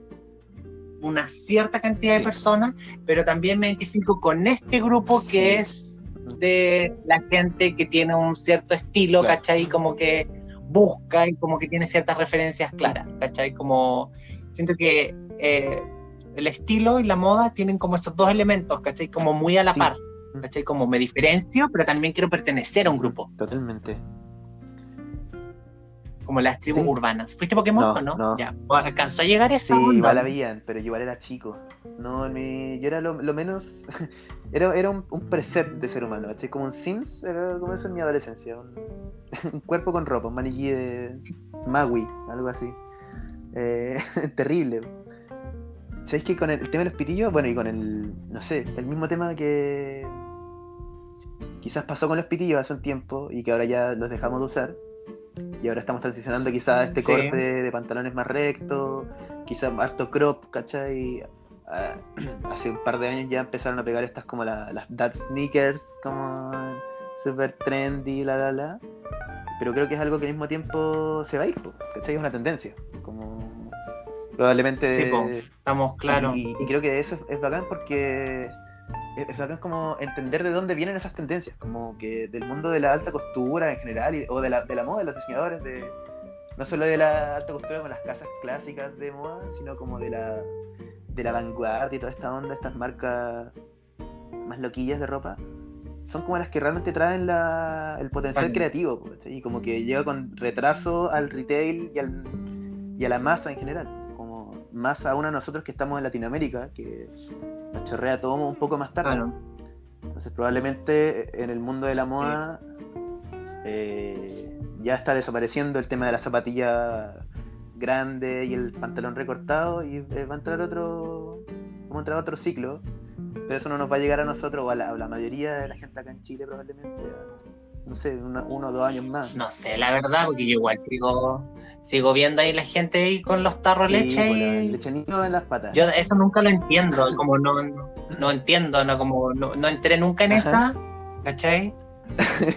una cierta cantidad de personas, pero también me identifico con este grupo que es de la gente que tiene un cierto estilo, ¿cachai? Como que busca y como que tiene ciertas referencias claras, ¿cachai? Como siento que eh, el estilo y la moda tienen como estos dos elementos, ¿cachai? Como muy a la par, ¿cachai? Como me diferencio, pero también quiero pertenecer a un grupo. Totalmente. Como las tribus urbanas. ¿Fuiste Pokémon o no? no? Ya. ¿Alcanzó a llegar esa Sí, igual habían, pero igual era chico. No, yo era lo, lo menos [LAUGHS] Era, era un, preset de ser humano, ¿cachai? Como un Sims, era como eso en mi adolescencia. Un, [LAUGHS] cuerpo con ropa, un maniquí de Maui, algo así. Eh, [LAUGHS] terrible. ¿Sabéis que con el, tema de los pitillos, bueno, y con el, no sé, el mismo tema que quizás pasó con los pitillos hace un tiempo y que ahora ya los dejamos de usar. Y ahora estamos transicionando quizás a este corte de, pantalones más rectos, quizás harto crop, ¿cachai? Ah, [CLEARS THROAT] hace un par de años ya empezaron a pegar estas como las dad sneakers, como super trendy, la la la. Pero creo que es algo que al mismo tiempo se va a ir, ¿cachai? Es una tendencia. Como probablemente. Sí, estamos claros. Y, creo que eso es, bacán porque es, bacán como entender de dónde vienen esas tendencias, como que del mundo de la alta costura en general, o de la, de la moda, de los diseñadores, de no solo de la alta costura como las casas clásicas de moda, sino como de la de la vanguardia y toda esta onda, estas marcas más loquillas de ropa, son como las que realmente traen la, el potencial creativo, y como que llega con retraso al retail y, al, y a la masa en general, más aún a nosotros que estamos en Latinoamérica, que nos chorrea todo un poco más tarde. Entonces probablemente en el mundo de la moda eh, ya está desapareciendo el tema de la zapatilla grande y el pantalón recortado y eh, va a entrar otro vamos a entrar a otro ciclo. Pero eso no nos va a llegar a nosotros o a la, mayoría de la gente acá en Chile probablemente no sé uno o dos años más no sé la verdad porque yo igual sigo sigo viendo ahí la gente ahí con los tarros de leche y leche en las patas yo eso nunca lo entiendo como no no, entiendo no como no, entré nunca en esa ¿cachai?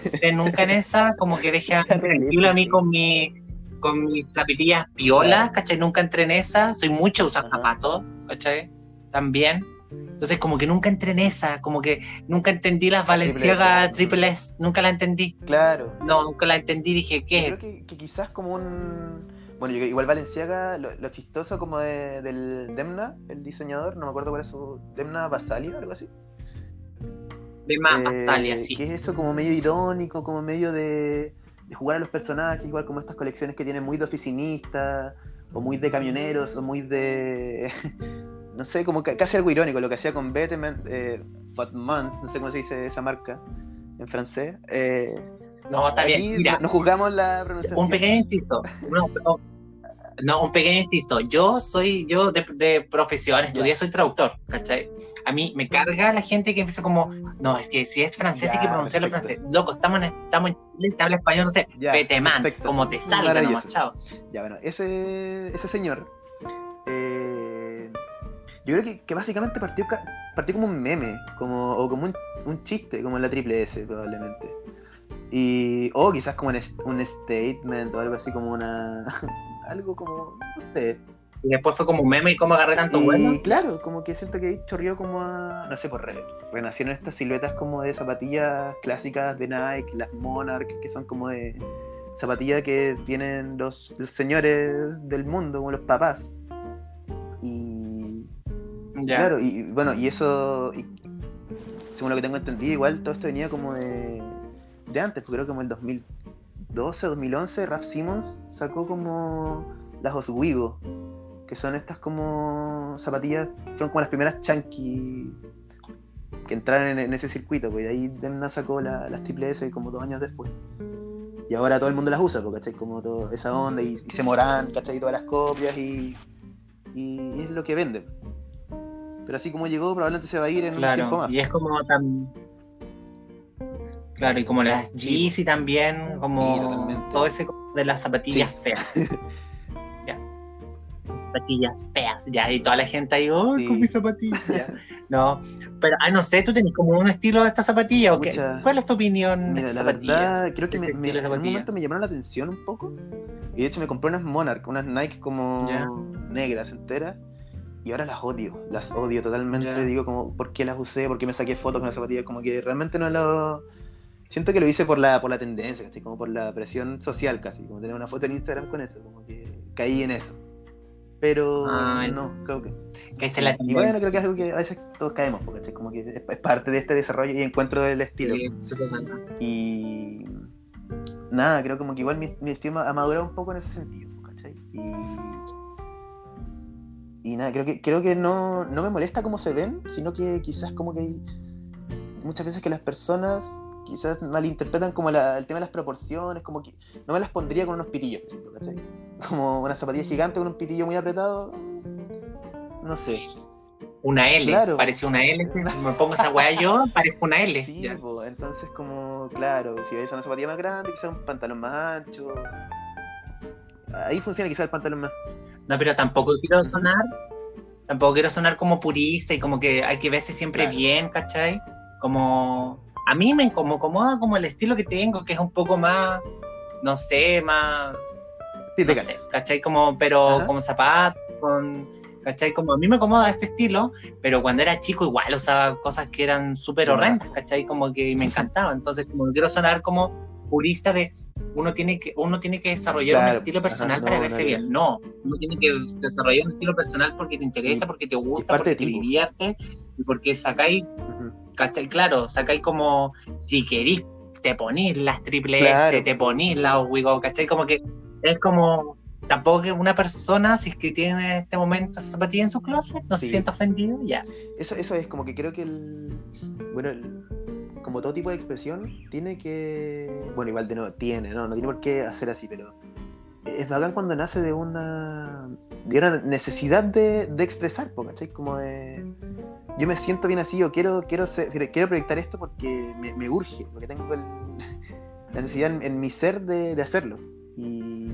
entré nunca en esa como que dejé [LAUGHS] tranquilo a mí con mi con mis zapatillas piolas, ¿cachai? Nunca entré en esa, soy mucho usar zapatos, ¿cachai? También. Entonces como que nunca entré en esa, como que nunca entendí las Valenciaga Triple S, nunca la entendí. Claro. No, nunca la entendí, dije, ¿qué? Creo que, quizás como un... Bueno, igual Valenciaga, lo, chistoso como del Demna, el diseñador, no me acuerdo cuál es su... Demna Basali o algo así. Demna Basali, así. Que es eso como medio irónico, como medio de de jugar a los personajes, igual como estas colecciones que tienen muy de oficinistas, o muy de camioneros, o muy de. No sé, como casi algo irónico, lo que hacía con Beteman, eh, no sé cómo se dice esa marca en francés. Eh, no, está bien. no juzgamos la pronunciación. Un pequeño inciso. No, No, un pequeño inciso. Yo soy, yo de, de profesión, estudié, soy traductor, ¿cachai? A mí me carga la gente que empieza como, no, es que si es francés hay que pronunciarlo francés. Loco, estamos en, estamos en Chile, se habla español, no sé, petemán, como te salga nomás, chao. Ya, bueno, ese, ese señor, eh, yo creo que, que básicamente partió, partió como un meme, como, o como un, un chiste, como en la triple S, probablemente. Y, o quizás como un, un statement o algo así como una, [LAUGHS] algo como, no sé. Y después fue como un meme y cómo agarré tanto y, bueno. claro, como que siento que chorrió como a, no sé, por re, renacieron estas siluetas como de zapatillas clásicas de Nike, las Monarch, que son como de zapatillas que tienen los, los señores del mundo, como los papás. Claro, y bueno, y eso, según lo que tengo entendido, igual todo esto venía como de, de antes, porque creo que como el 2012, 2011, Raf Simmons sacó como las Oswego, que son estas como zapatillas, son como las primeras chunky que entraron en, ese circuito, pues de ahí Demna sacó la- las triple S como dos años después. Y ahora todo el mundo las usa, porque ¿cachai? Como todo esa onda, y, se moran, ¿cachai? Y todas las copias, y, y es lo que vende. Pero así como llegó, probablemente se va a ir en un tiempo Claro, más. y es como tan. Claro, y como las Yeezy también, como Sí, todo ese de las zapatillas Sí. feas. [LAUGHS] ya. Zapatillas feas, ya, y toda la gente ahí, ¡oh, Sí. con mis zapatillas! No, pero, ay, no sé, ¿tú tenés como un estilo de esta zapatilla o qué? ¿Cuál es tu opinión de Mira, estas la zapatillas? verdad, creo que de me, este me- de en un momento me llamaron la atención un poco. Y de hecho me compré unas Monarch, unas Nike como negras enteras. Y ahora las odio, las odio totalmente. Ya. Digo como, ¿por qué las usé? ¿Por qué me saqué fotos con las zapatillas? Como que realmente no lo... Siento que lo hice por la, por la tendencia, ¿cachai? Como por la presión social casi. Como tener una foto en Instagram con eso. Como que caí en eso. Pero Ay. no, creo que... Esta es la y bueno, creo que es algo que a veces todos caemos, porque como que es, parte de este desarrollo y encuentro del estilo. Sí. Y nada, creo como que igual mi, mi estilo ha madurado un poco en ese sentido, ¿cachai? Y, y nada, creo que, creo que no, no me molesta cómo se ven, sino que quizás como que hay muchas veces que las personas quizás malinterpretan como la- el tema de las proporciones, como que no me las pondría con unos pitillos, por ejemplo, ¿cachai? [LAUGHS] Como una zapatilla gigante con un pitillo muy apretado, no sé. Una L, Claro. parece una L. si [LAUGHS] me pongo esa weá yo, parezco una L. Sí, po, entonces como, claro, si es una zapatilla más grande, quizás un pantalón más ancho. Ahí funciona quizás el pantalón más. No, pero tampoco quiero sonar, tampoco quiero sonar como purista y como que hay que verse siempre Claro. bien, ¿cachai? Como a mí me como acomoda como el estilo que tengo, que es un poco más, no sé, más, Sí, te no sé, ¿cachai? Como, pero Ajá. como zapatos, con, ¿cachai? Como a mí me acomoda este estilo, pero cuando era chico igual usaba cosas que eran súper horrendas, ¿cachai? Como que me [LAUGHS] encantaba, entonces como quiero sonar como purista de uno tiene que uno tiene que desarrollar un Claro, estilo ajá, personal no, para verse no. bien, no, uno tiene que desarrollar un estilo personal porque te interesa, Y- porque te gusta, porque te divierte y porque sacáis, Ujú. ¿cachai? Claro, sacáis como si querís te ponís las triple Claro. S, te ponís las Wigo, ¿cachai? Como que es como tampoco que una persona, si es que tiene en este momento zapatilla en su closet, no se Sí. sienta ofendido, ya. Eso, eso es como que creo que el. Bueno, el- como todo tipo de expresión, tiene que. Bueno, igual de no, tiene, no, no tiene por qué hacer así, pero. Es bacán cuando nace de una. de una necesidad de, de expresar, ¿cachai? Como de. Yo me siento bien así, o quiero, quiero, ser- quiero proyectar esto porque me, me urge, porque tengo el- [LAUGHS] la necesidad en, en mi ser de, de hacerlo. Y,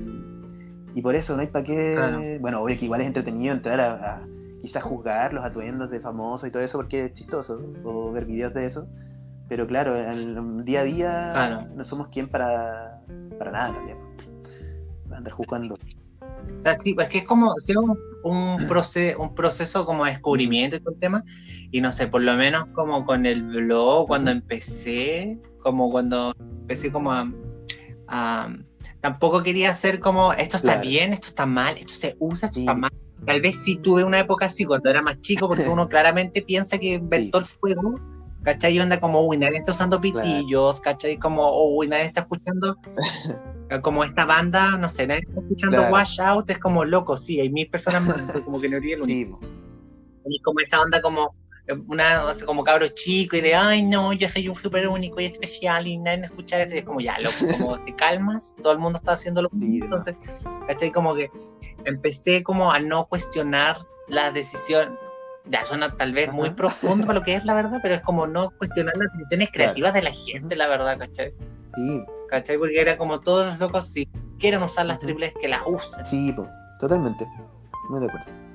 y por eso no hay para qué. Claro. Bueno, obvio que igual es entretenido entrar a, a quizás juzgar los atuendos de famosos y todo eso porque es chistoso, o ver videos de eso. Pero claro, en el día a día Claro. no somos quien para, para nada, realidad. Para andar juzgando. O sea, sí, es que es como sí, un, un, proce- un proceso como de descubrimiento y todo el tema. Y no sé, por lo menos como con el blog, cuando empecé, como cuando empecé como a, a- Tampoco quería hacer como, esto está Claro. bien, esto está mal, esto se usa, esto Sí. está mal. Tal vez sí tuve una época así cuando era más chico, porque [LAUGHS] uno claramente piensa que inventó el fuego, ¿cachai? Y anda como, uy, nadie está usando pitillos, ¿cachai? Como, uy, nadie está escuchando [LAUGHS] como esta banda, no sé, nadie está escuchando Claro. Wash Out, es como loco, sí, hay mil personas más, como que no tiene Sí, po. y como esa onda como una, no sé, como cabro chico y de, ay, no, yo soy un súper único y especial y nadie me escucha eso. Y es como, ya, loco, como te calmas, todo el mundo está haciendo lo mismo. Entonces, ¿cachai? Como que empecé como a no cuestionar la decisión. Ya suena tal vez muy profundo para lo que es la verdad, pero es como no cuestionar las decisiones creativas de la gente, la verdad, ¿cachai? Sí. ¿Cachai? Porque era como todos los locos, si quieren usar las triples, que las usen. Sí, pues, totalmente. Muy de acuerdo.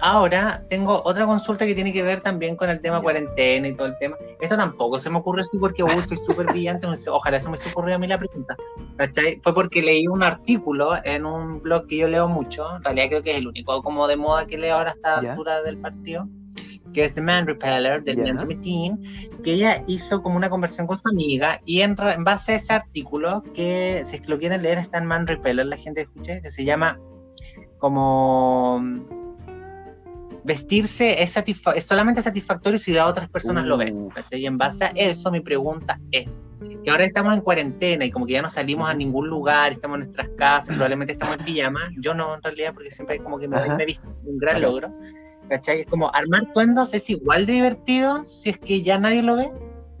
Ahora tengo otra consulta que tiene que ver también con el tema cuarentena y todo el tema. Esto tampoco se me ocurre así porque uy, soy súper brillante. Ojalá eso me se ocurrió a mí la pregunta. ¿Cachai? Fue porque leí un artículo en un blog que yo leo mucho. En realidad creo que es el único como de moda que leo ahora a esta altura del partido que es The Man Repeller del yeah. que ella hizo como una conversación con su amiga y en, en, base a ese artículo, que si es que lo quieren leer está en Man Repeller, la gente escuche, que se llama como vestirse es, es, solamente satisfactorio si las otras personas lo ven. Y en base a eso, mi pregunta es: que ahora estamos en cuarentena y como que ya no salimos a ningún lugar, estamos en nuestras casas, probablemente estamos en pijama. Yo no, en realidad, porque siempre como que me, he visto un gran logro. ¿Cachai? Es como armar cuentos es igual de divertido si es que ya nadie lo ve.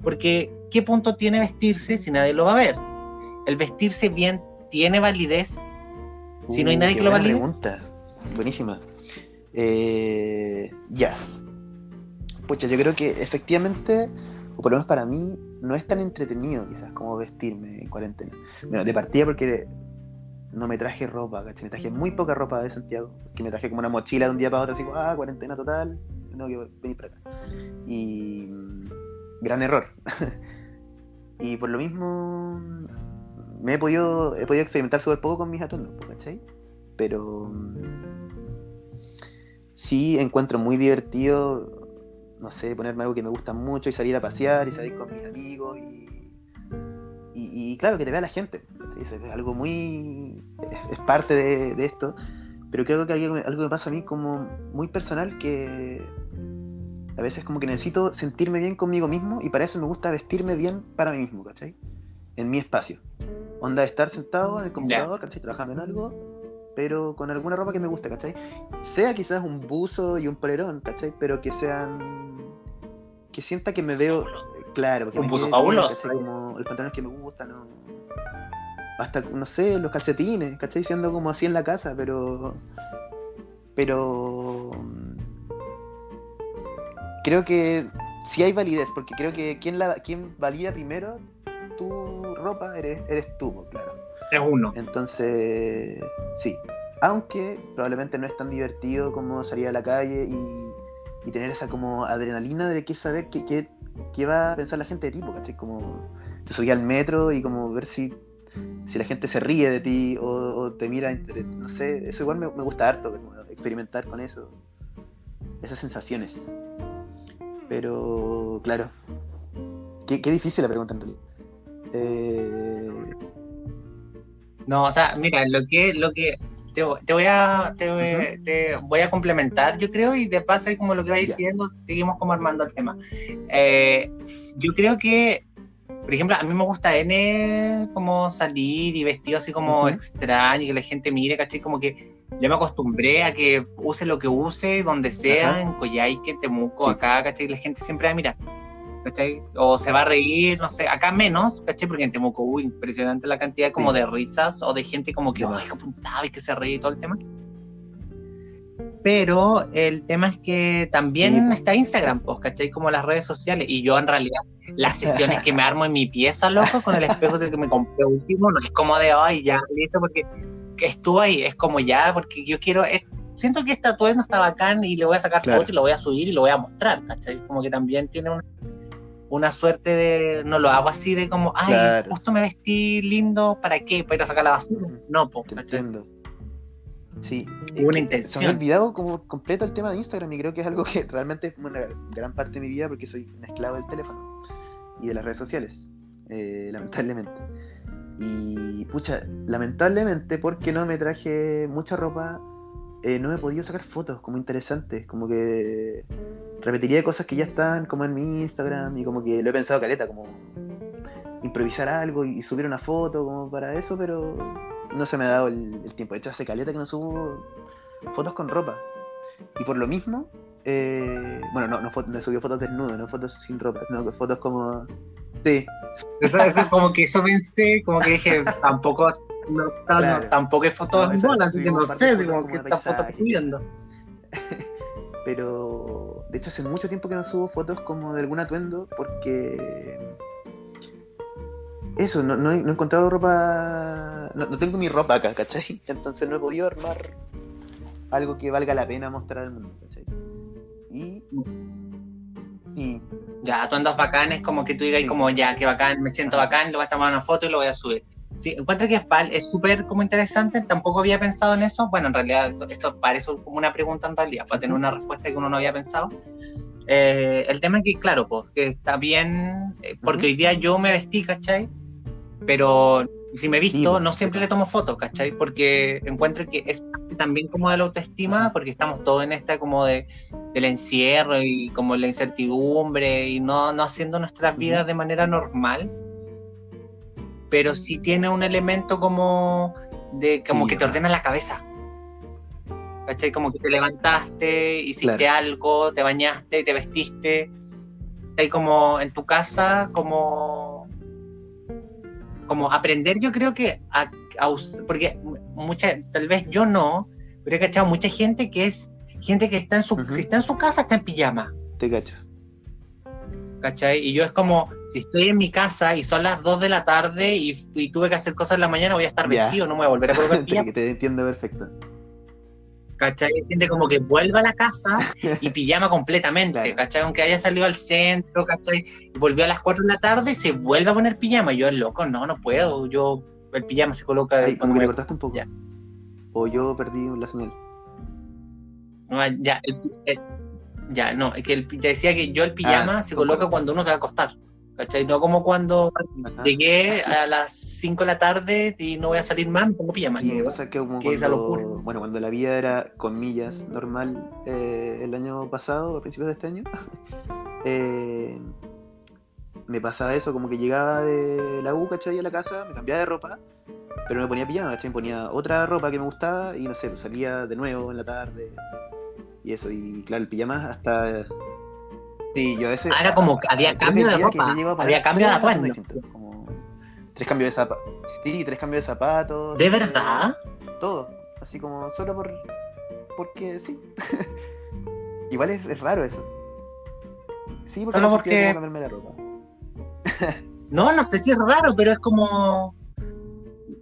Porque, ¿qué punto tiene vestirse si nadie lo va a ver? ¿El vestirse bien tiene validez si no hay nadie que lo valide? pregunta. Buenísima. Eh, ya. Pucha, yo creo que efectivamente, o por lo menos para mí, no es tan entretenido quizás como vestirme en cuarentena. Bueno, de partida porque no me traje ropa, ¿cachai? Me traje muy poca ropa de Santiago, que me traje como una mochila de un día para otro, así como, ah, cuarentena total, no que venir para acá. Y mm, gran error. [LAUGHS] y por lo mismo me he podido, he podido experimentar súper poco con mis atuendos, ¿cachai? Pero mm, sí encuentro muy divertido, no sé, ponerme algo que me gusta mucho y salir a pasear y salir con mis amigos y y, claro, que te vea la gente. Eso es algo muy. es, parte de, esto. Pero creo que algo, algo me pasa a mí como muy personal que a veces como que necesito sentirme bien conmigo mismo y para eso me gusta vestirme bien para mí mismo, ¿cachai? En mi espacio. Onda de estar sentado en el computador, ¿cachai? Trabajando en algo, pero con alguna ropa que me guste, ¿cachai? Sea quizás un buzo y un polerón, ¿cachai? Pero que sean... que sienta que me veo Claro, porque un buzo fabuloso. como los pantalones que me gustan, ¿no? hasta, no sé, los calcetines, ¿cachai? Siendo como así en la casa, pero. Pero. Creo que sí hay validez, porque creo que quien, la, quien valida primero tu ropa eres, eres tú, claro. Es uno. Entonces, sí. Aunque probablemente no es tan divertido como salir a la calle y, y tener esa como adrenalina de que saber que, que qué va a pensar la gente de ti, ¿cachai? Como te subí al metro y como ver si, si la gente se ríe de ti o, te mira, no sé, eso igual me, gusta harto, experimentar con eso, esas sensaciones. Pero, claro, qué, difícil la pregunta en realidad. Eh... No, o sea, mira, lo que, lo que te, voy a te, voy a complementar, yo creo, y de paso, como lo que va diciendo, seguimos como armando el tema. Eh, yo creo que, por ejemplo, a mí me gusta N como salir y vestido así como extraño, y que la gente mire, ¿cachai? Como que ya me acostumbré a que use lo que use, donde sea, en Coyhaique, Temuco, acá, ¿cachai? La gente siempre va a mirar. ¿Cachai? O se va a reír, no sé, acá menos, ¿cachai? Porque en Temuco, uy, impresionante la cantidad como de risas o de gente como que, ay, apuntaba y que se reía y todo el tema. Pero el tema es que también está Instagram, pues, ¿cachai? Como las redes sociales. Y yo en realidad, las sesiones que me armo en mi pieza, loco, con el espejo que me compré último, no es como de, ay, ya, listo, porque estuvo ahí, es como ya, porque yo quiero, siento que esta no está bacán y le voy a sacar foto y lo voy a subir y lo voy a mostrar, ¿cachai? Como que también tiene una una suerte de, no lo hago así de como, ay, justo me vestí lindo, ¿para qué? ¿Para ir a sacar la basura? No, pues. Entiendo. Sí. una intención. Se me ha olvidado como completo el tema de Instagram y creo que es algo que realmente es una gran parte de mi vida porque soy un esclavo del teléfono y de las redes sociales, eh, lamentablemente. Y pucha, lamentablemente porque no me traje mucha ropa, eh, no he podido sacar fotos como interesantes, como que repetiría cosas que ya están como en mi Instagram y como que lo he pensado caleta, como improvisar algo y, subir una foto como para eso, pero no se me ha dado el, tiempo. De hecho, hace caleta que no subo fotos con ropa. Y por lo mismo, eh, bueno, no, no, no subió fotos desnudo, no fotos sin ropa, sino fotos como... Sí. Eso, eso como que eso pensé, como que dije, tampoco, no, Claro. no, tampoco hay fotos No, así que no sé, como que estas fotos paisaje. subiendo. [LAUGHS] Pero de hecho hace mucho tiempo que no subo fotos como de algún atuendo porque eso, no, no he, no he encontrado ropa, no, no tengo mi ropa acá, ¿cachai? [LAUGHS] Entonces no he podido armar algo que valga la pena mostrar al mundo, ¿cachai? Y... y Ya, tú andas bacán, es como que tú digas Sí. como ya, que bacán, me siento Ajá. bacán, lo voy a tomar una foto y lo voy a subir. Sí, encuentro que es súper como interesante, tampoco había pensado en eso. Bueno, en realidad esto, esto parece como una pregunta en realidad, para tener una respuesta que uno no había pensado. Eh, el tema es que, claro, pues, que está bien, eh, porque Ujú. hoy día yo me vestí, ¿cachai? Pero si me he visto, Sí, pues, no sí, siempre pues. le tomo fotos, ¿cachai? Porque encuentro que es también como de la autoestima, porque estamos todos en esta como de del encierro y como la incertidumbre y no, no haciendo nuestras vidas de manera normal, pero sí tiene un elemento como de como Sí, que te ordena la cabeza. ¿Cachai? Como que te levantaste, hiciste Claro. algo, te bañaste, te vestiste. Estás como en tu casa, como como aprender, yo creo que a, a porque mucha, tal vez yo no, pero he cachado mucha gente que es gente que está en su, Ujú. si está en su casa, está en pijama, te cacho. ¿Cachai? Y yo es como, si estoy en mi casa y son las 2 de la tarde y, y tuve que hacer cosas en la mañana, voy a estar vestido, no me voy a volver a colocar [LAUGHS] te, pijama, te entiendo perfecto. ¿cachai? Hay gente como que vuelve a la casa [LAUGHS] y pijama completamente, Claro. ¿cachai? Aunque haya salido al centro, ¿cachai? Y volvió a las 4 de la tarde y se vuelve a poner pijama. Yo, loco, no, no puedo, yo, el pijama se coloca... Ay, como que te me- cortaste un poco. Ya. O yo perdí la señal. Ah, ya, el- el- ya, no, es que el, te decía que yo el pijama Ah, se coloca cuando uno se va a acostar, ¿cachai? No como cuando Ajá. llegué a las 5 de la tarde y no voy a salir más, me pongo pijama. Sí, pasa que como que esa cuando, locura. bueno, cuando la vida era, comillas, normal eh, el año pasado, a principios de este año, [LAUGHS] eh, me pasaba eso, como que llegaba de la U, ¿cachai? A la casa, me cambiaba de ropa, pero me ponía pijama, ¿cachai? Me ponía otra ropa que me gustaba y no sé, pues, salía de nuevo en la tarde y eso, y claro, el pijama hasta... Sí, yo a veces... Ah, era como había cambio de ropa, había cambio de atuendo. como tres cambios de zapatos. Sí, tres cambios de zapatos. ¿De verdad? todo, así como solo por porque sí. [LAUGHS] Igual es, es raro eso. Sí, porque Solo porque- cambiarme la ropa. [LAUGHS] No, no sé si es raro, pero es como.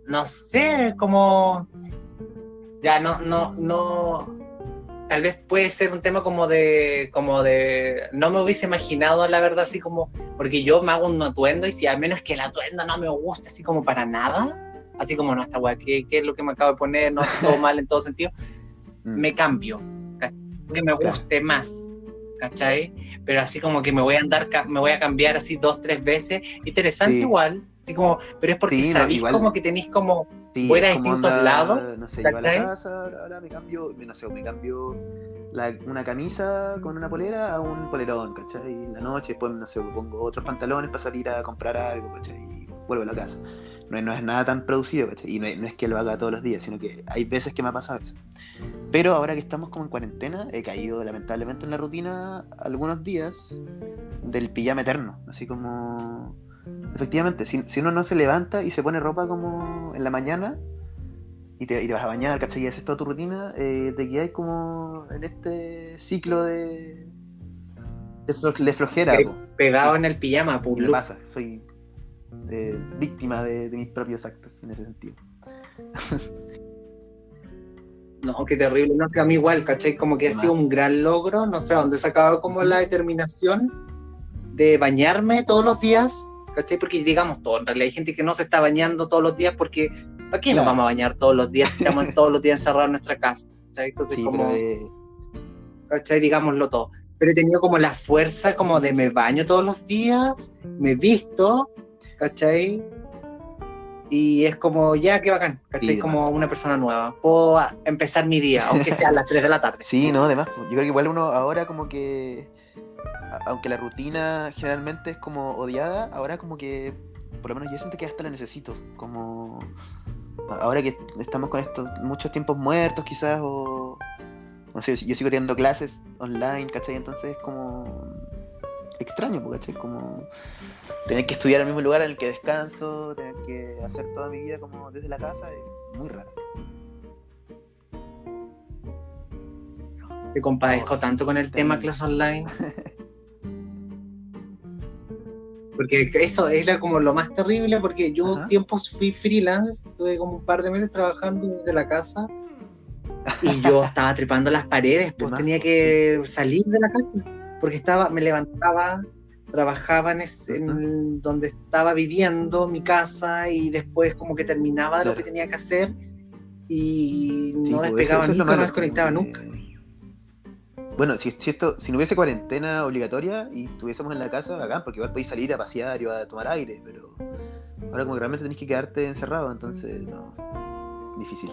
No sé, como. Ya, no, no, no. Tal vez puede ser un tema como de. como de. No me hubiese imaginado, la verdad, así como. Porque yo me hago un atuendo y si al menos que el atuendo no me gusta, así como para nada. Así como, no, esta weá, ¿qué, ¿qué es lo que me acabo de poner? No, todo [LAUGHS] mal en todo sentido. Mm. me cambio, que me guste más, ¿cachai? Pero así como que me voy a andar, me voy a cambiar así dos, tres veces, interesante Sí. igual, así como, pero es porque Sí, no, sabéis igual- como que tenéis como, Sí, voy a ir a es como distintos lados, No sé, llego a la casa, ahora, me cambio, no sé, me cambio la- una camisa con una polera a un polerón, ¿cachai? Y en la noche después, no sé, me pongo otros pantalones para salir a comprar algo, ¿cachai? Y vuelvo a la casa. No, es- no es nada tan producido, ¿cachai? Y no, es- no es que lo haga todos los días, sino que hay veces que me ha pasado eso. Pero ahora que estamos como en cuarentena, he caído lamentablemente en la rutina algunos días del pijama eterno, así como... Efectivamente, si, si uno no se levanta y se pone ropa como en la mañana y te, y te vas a bañar, ¿cachai? Y haces toda tu rutina, eh, te quedas como en este ciclo de, de, flo- de flojera. Pegado en el pijama, pues, me pasa, soy eh, víctima de, de mis propios actos en ese sentido. [LAUGHS] no, qué terrible, no sé, a mí igual, ¿cachai? Como que ha sido un gran logro, no sé, dónde sacaba como la determinación de bañarme todos los días, ¿cachai? Porque digamos todo, en realidad hay gente que no se está bañando todos los días porque, ¿para qué nos Claro. vamos a bañar todos los días [LAUGHS] estamos todos los días encerrados en nuestra casa? ¿cachai? Entonces, Sí, como... eh, ¿cachai? Digámoslo todo. Pero he tenido como la fuerza como de me baño todos los días, me visto, ¿cachai? Y es como, ya, qué bacán, ¿cachai? Sí, como una persona nueva. Puedo empezar mi día, aunque sea a las 3 de la tarde. [LAUGHS] Sí, no, además, yo creo que igual uno ahora como que, aunque la rutina generalmente es como odiada, ahora como que, por lo menos yo siento que hasta la necesito, como ahora que estamos con estos muchos tiempos muertos quizás, o, no sé, yo sigo teniendo clases online, ¿cachai? Entonces es como extraño, pues, ¿cachai? Como tener que estudiar el mismo lugar en el que descanso, tener que hacer toda mi vida como desde la casa, es muy raro. Te compadezco tanto con el tema clase online. [LAUGHS] Porque eso es como lo más terrible, porque yo Ajá. tiempos fui freelance, tuve como un par de meses trabajando desde la casa [LAUGHS] y yo estaba trepando las paredes, pues tenía que salir de la casa, porque estaba, me levantaba, trabajaba en, ese- en Ajá. donde estaba viviendo, mi casa, y después como que terminaba de lo que tenía que hacer y Sí, no pues, despegaba eso- eso es lo nunca, no desconectaba nunca. Bueno, si, si esto, si no hubiese cuarentena obligatoria y estuviésemos en la casa, bacán, porque igual podéis salir a pasear y a tomar aire, pero ahora como que realmente tenéis que quedarte encerrado, entonces no. Difícil.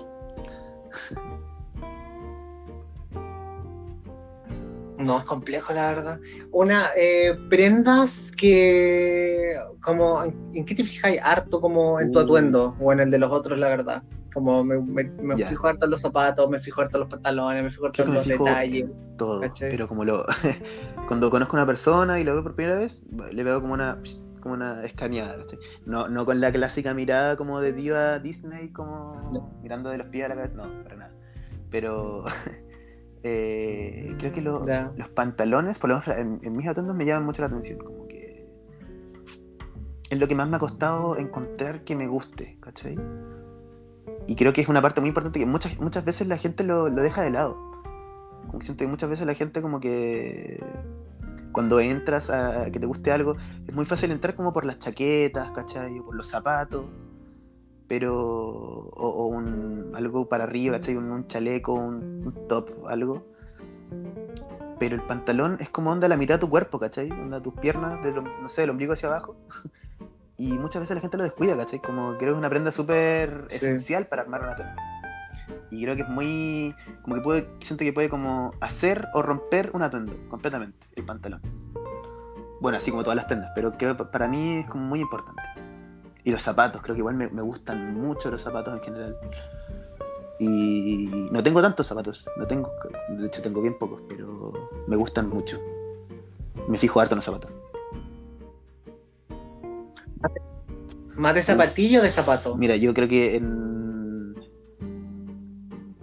No, es complejo, la verdad. Una, eh, prendas que, como, ¿en, en qué te fijáis harto como en tu Uh. atuendo o en el de los otros, la verdad? Como me, me, me Ya. fijo harto en los zapatos, me fijo harto en los pantalones, me fijo harto en los detalles. Todo. ¿Cachai? Pero como lo. [LAUGHS] cuando conozco a una persona y lo veo por primera vez, le veo como una como una escaneada, ¿cachai? No, no con la clásica mirada como de diva Disney, como mirando de los pies a la cabeza, no, para nada. Pero [LAUGHS] eh, creo que lo- los pantalones, por lo menos en, en mis atuendos, me llaman mucho la atención. Como que es lo que más me ha costado encontrar que me guste, ¿cachai? Y creo que es una parte muy importante que muchas, muchas veces la gente lo, lo deja de lado. Como siento que muchas veces la gente como que cuando entras a que te guste algo, es muy fácil entrar como por las chaquetas, ¿cachai? O por los zapatos, pero... o, un, algo para arriba, ¿cachai? Un, chaleco, un, top, algo. Pero el pantalón es como onda la mitad de tu cuerpo, ¿cachai? Onda tus piernas, de no sé, del ombligo hacia abajo. [LAUGHS] Y muchas veces la gente lo descuida, ¿cachai? Como creo que es una prenda súper Sí. esencial para armar una prenda. Y creo que es muy. Como que puede. Siento que puede como hacer o romper un atuendo completamente, el pantalón. Bueno, así como todas las prendas, pero creo que para mí es como muy importante. Y los zapatos, creo que igual me, me gustan mucho los zapatos en general. Y no tengo tantos zapatos, no tengo, de hecho tengo bien pocos, pero me gustan mucho. Me fijo harto en los zapatos. ¿Más de zapatillo o de zapato? Mira, yo creo que en...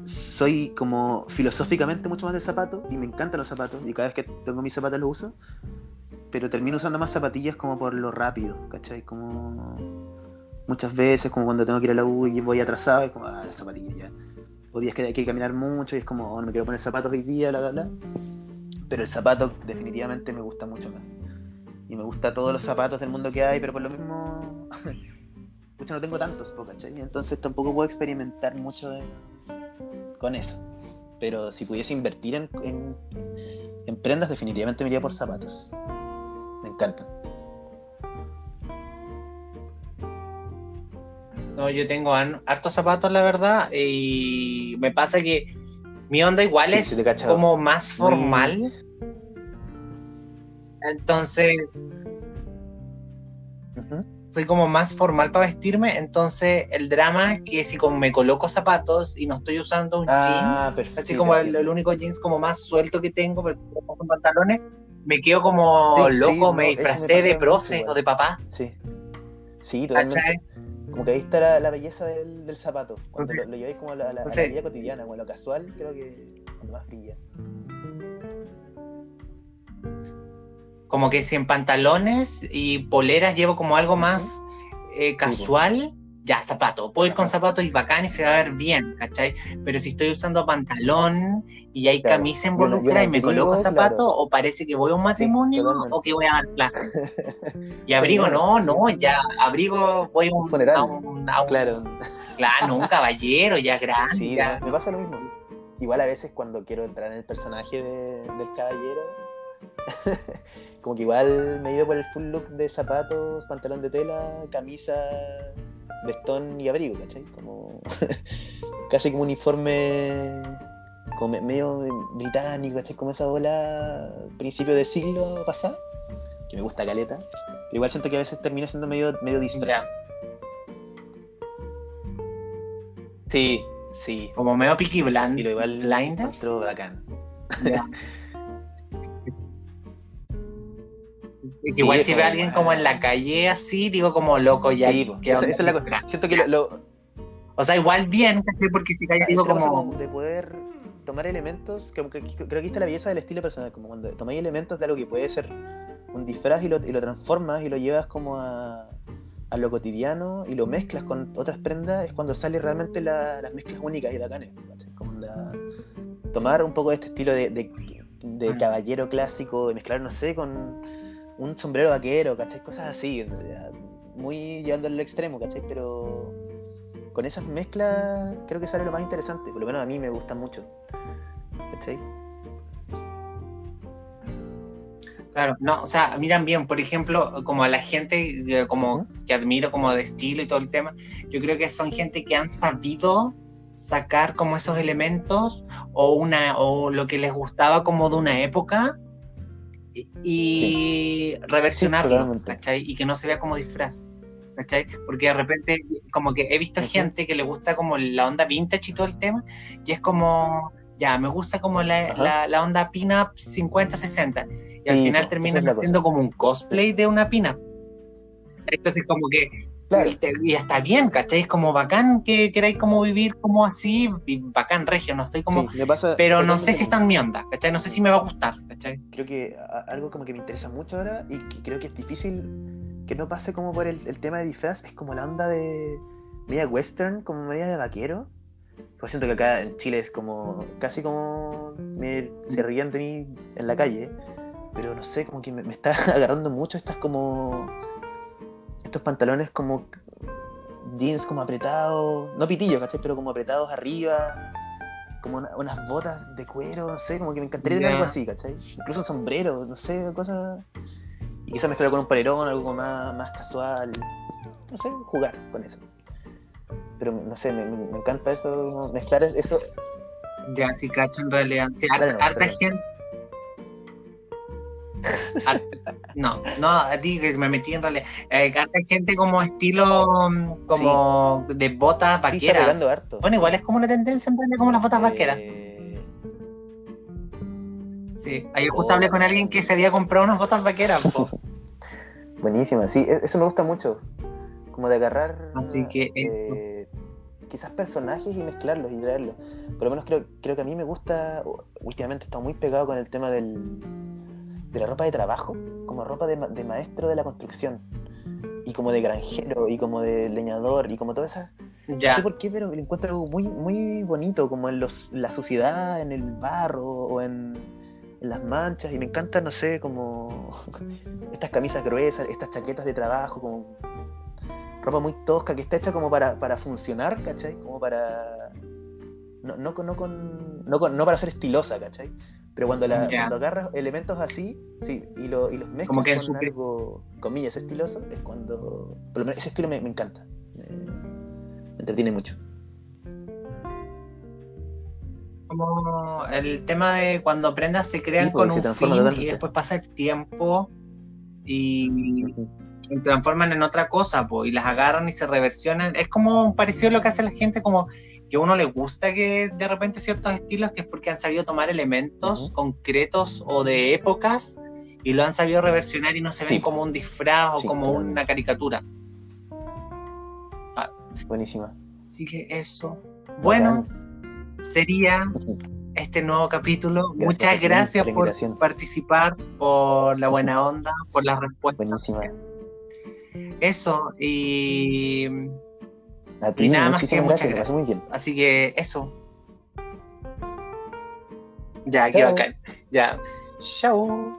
soy como filosóficamente mucho más de zapatos y me encantan los zapatos y cada vez que tengo mis zapatos los uso, pero termino usando más zapatillas como por lo rápido, ¿cachai? Como muchas veces, como cuando tengo que ir a la U y voy atrasado, es como, ah, las zapatillas ya. O días que hay que caminar mucho y es como, oh, no me quiero poner zapatos hoy día, bla, bla, bla. Pero el zapato definitivamente me gusta mucho más. Y me gusta todos los zapatos del mundo que hay, pero por lo mismo [LAUGHS] no tengo tantos, ¿cachai? Entonces tampoco puedo experimentar mucho de- con eso. Pero si pudiese invertir en, en, en prendas, definitivamente me iría por zapatos. Me encantan. No, yo tengo hartos zapatos, la verdad, y me pasa que mi onda igual Sí, es como más Muy- Entonces, soy como más formal para vestirme, entonces el drama es que si como me coloco zapatos y no estoy usando un jean, Ah, perfecto. así sí, como el, único jeans como más suelto que tengo, pero con pantalones, me quedo como Sí, loco, no, me me disfracé de profe igual. o de papá, Sí. Sí, totalmente. Como que ahí está la, la belleza del, del zapato. Cuando lo, lo lleváis como a la, a la- a la entonces- vida cotidiana, como a lo casual, creo que cuando más brilla. Como que si en pantalones y poleras llevo como algo más eh, casual, ya zapato. Puedo ir con zapatos y bacán y se va a ver bien, ¿cachai? Pero si estoy usando pantalón y hay Claro. camisa involucrada y, me coloco zapatos, claro. o parece que voy a un matrimonio o que voy a dar clase. [LAUGHS] Y abrigo, no, no, ya abrigo, voy a un, Funeral. a un, a un- Claro. claro, un caballero ya [LAUGHS] grande. Sí, ya. me pasa lo mismo. Igual a veces cuando quiero entrar en el personaje de- del caballero, [LAUGHS] como que igual me he ido por el full look de zapatos, pantalón de tela, camisa, vestón y abrigo, ¿cachai? Como [LAUGHS] casi como uniforme como medio británico, ¿cachai? Como esa bola principio de siglo pasado, que me gusta caleta. Pero igual siento que a veces termina siendo medio, medio disfraz. Sí, Sí. Como medio Peaky Blind, Y lo igual Blinders. encontró bacán. Ya. [LAUGHS] que igual Sí, si ve a alguien como en la calle así, digo como loco ya. Sí, po. ¿qué Esa, onda? esa es la cosa. Siento que lo, lo- O sea, igual bien. Porque si cae digo como... como de poder tomar elementos, como que, que- creo que está la belleza del estilo personal, como cuando tomáis elementos de algo que puede ser un disfraz y lo, y lo transformas y lo llevas como a, a lo cotidiano y lo mezclas con otras prendas, es cuando sale realmente la- las mezclas únicas y bacanes. Como la- tomar un poco de este estilo de, de- de Mm. caballero clásico, y mezclar, no sé, con un sombrero vaquero, ¿cachai? Cosas así, muy llevándolo al extremo, ¿cachai? Pero con esas mezclas creo que sale lo más interesante, por lo menos a mí me gustan mucho. ¿Cachai? Claro, no, o sea, a mí también, por ejemplo, como a la gente como que admiro como de estilo y todo el tema, yo creo que son gente que han sabido sacar como esos elementos o una o lo que les gustaba como de una época y, reversionarlo. Y que no se vea como disfraz. ¿Cachai? Porque de repente, como que he visto gente que le gusta como la onda vintage y todo el tema, y es como, ya, me gusta como la, la, la onda pin-up 50-60, y al final esa es haciendo como un cosplay de una pin-up. Entonces, como que, Claro. sí, te- y está bien, ¿cachai? Es como bacán que queráis como vivir como así, bacán regio, no estoy como. Sí, me pasa Pero no sé si está en mi onda, ¿cachai? No sé si me va a gustar, ¿cachai? creo que algo como que me interesa mucho ahora y que creo que es difícil que no pase como por el, el tema de disfraz, es como la onda de media western, como media de vaquero. Yo siento que acá en Chile es como casi como me, se rían de mí en la calle, pero no sé, como que me, me está [LAUGHS] agarrando mucho estas como estos pantalones como jeans como apretados, no pitillos, ¿cachai? Pero como apretados arriba, como una- unas botas de cuero, no sé, como que me encantaría tener algo así, ¿cachai? Incluso un sombrero, no sé, cosas. Y quizás mezclarlo con un polerón, algo más, más casual. No sé, jugar con eso. Pero no sé, me, me- encanta eso, mezclar eso. Ya, sí, cacho, en realidad. Sí, no, harta gente. No, no, a ti que me metí en realidad. Eh, gente como estilo, mm, como de botas vaqueras. harto. Bueno, igual es como una tendencia en realidad, como las botas vaqueras. Eh, Sí, ayer justo hablé con alguien que se había comprado unas botas vaqueras. po. [LAUGHS] buenísima, sí, e- eso me gusta mucho. Como de agarrar. Así que eso. eh, quizás personajes y mezclarlos y traerlos. Por lo menos creo, creo que a mí me gusta. Últimamente he estado muy pegado con el tema del, de la ropa de trabajo, como ropa de, de maestro de la construcción. Y como de granjero, y como de leñador, y como todas esas. No Ya, sé por qué, pero lo encuentro algo muy, muy bonito, como en los, la suciedad, en el barro o en, en las manchas. Y me encanta, no sé, como [LAUGHS] estas camisas gruesas, estas chaquetas de trabajo, como ropa muy tosca que está hecha como para, para funcionar, ¿cachai? Como para. No, no, no, con, no, con- no para ser estilosa, ¿cachai? Pero cuando, la, cuando agarras elementos así, sí, y, lo, y los mezclas Como que con su- algo, comillas, estiloso, es cuando. Por lo menos ese estilo me, me encanta. Me, me entretiene mucho. como el tema de cuando prendas se crean Sí, pues, con se un fin y después pasa el tiempo y. se transforman en otra cosa, po, y las agarran y se reversionan. Es como parecido a lo que hace la gente, como que a uno le gusta que de repente ciertos estilos, que es porque han sabido tomar elementos concretos o de épocas y lo han sabido reversionar y no se ven Sí. como un disfraz o Sí, como una caricatura. Buenísima. Así que eso. Bueno, sería este nuevo capítulo. Gracias Muchas gracias por por participar, por la buena onda, por las respuestas. Buenísima. Eso, y, A ti, y nada más que muchas gracias, gracias. me pasé muy bien. Así que eso. Ya, qué bacán. Ya. Chao.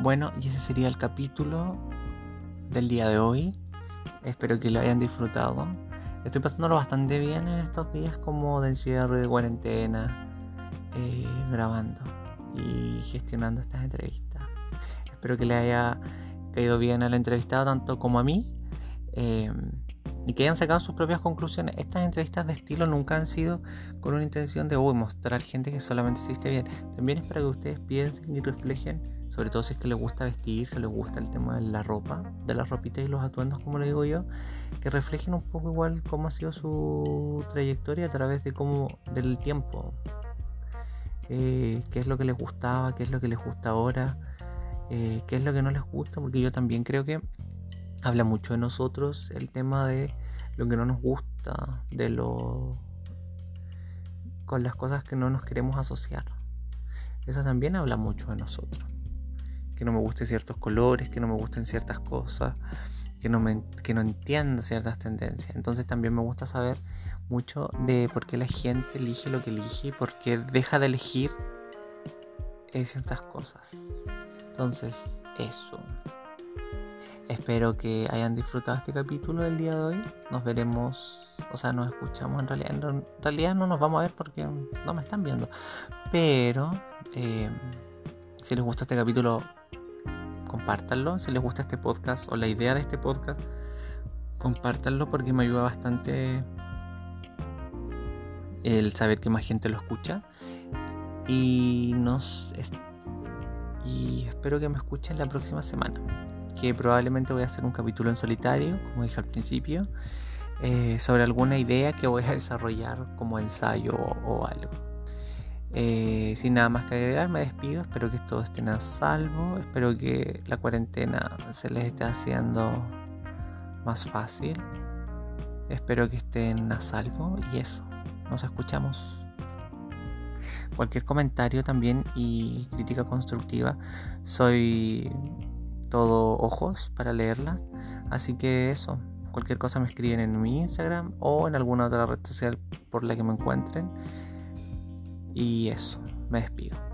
Bueno, y ese sería el capítulo del día de hoy. Espero que lo hayan disfrutado. Estoy pasándolo bastante bien en estos días como de encierro, de cuarentena, eh, grabando y gestionando estas entrevistas. Espero que le haya caído bien al entrevistado tanto como a mí. Eh, y que hayan sacado sus propias conclusiones. Estas entrevistas de estilo nunca han sido con una intención de mostrar gente que solamente existe bien. También es para que ustedes piensen y reflejen, sobre todo si es que les gusta vestir, si les gusta el tema de la ropa, de las ropitas y los atuendos, como le digo yo, que reflejen un poco igual cómo ha sido su trayectoria a través de cómo del tiempo. Eh, qué es lo que les gustaba, qué es lo que les gusta ahora, eh, qué es lo que no les gusta, porque yo también creo que habla mucho de nosotros el tema de lo que no nos gusta, de lo con las cosas que no nos queremos asociar. Eso también habla mucho de nosotros. Que no me gusten ciertos colores, que no me gusten ciertas cosas, que no, me, que no entienda ciertas tendencias. Entonces también me gusta saber mucho de por qué la gente elige lo que elige y por qué deja de elegir ciertas cosas. Entonces, eso. Espero que hayan disfrutado este capítulo del día de hoy. Nos veremos, o sea, nos escuchamos en realidad. En realidad no nos vamos a ver porque no me están viendo. Pero eh, si les gusta este capítulo, compártanlo. Si les gusta este podcast o la idea de este podcast, compártanlo porque me ayuda bastante el saber que más gente lo escucha. Y nos y espero que me escuchen la próxima semana que probablemente voy a hacer un capítulo en solitario, como dije al principio, eh, sobre alguna idea que voy a [LAUGHS] desarrollar como ensayo o, algo. Eh, sin nada más que agregar, me despido. Espero que todos estén a salvo. Espero que la cuarentena se les esté haciendo más fácil. Espero que estén a salvo. Y eso, nos escuchamos. Cualquier comentario también y crítica constructiva. Soy todo ojos para leerlas. Así que eso, cualquier cosa me escriben en mi Instagram o en alguna otra red social por la que me encuentren. Y eso, me despido.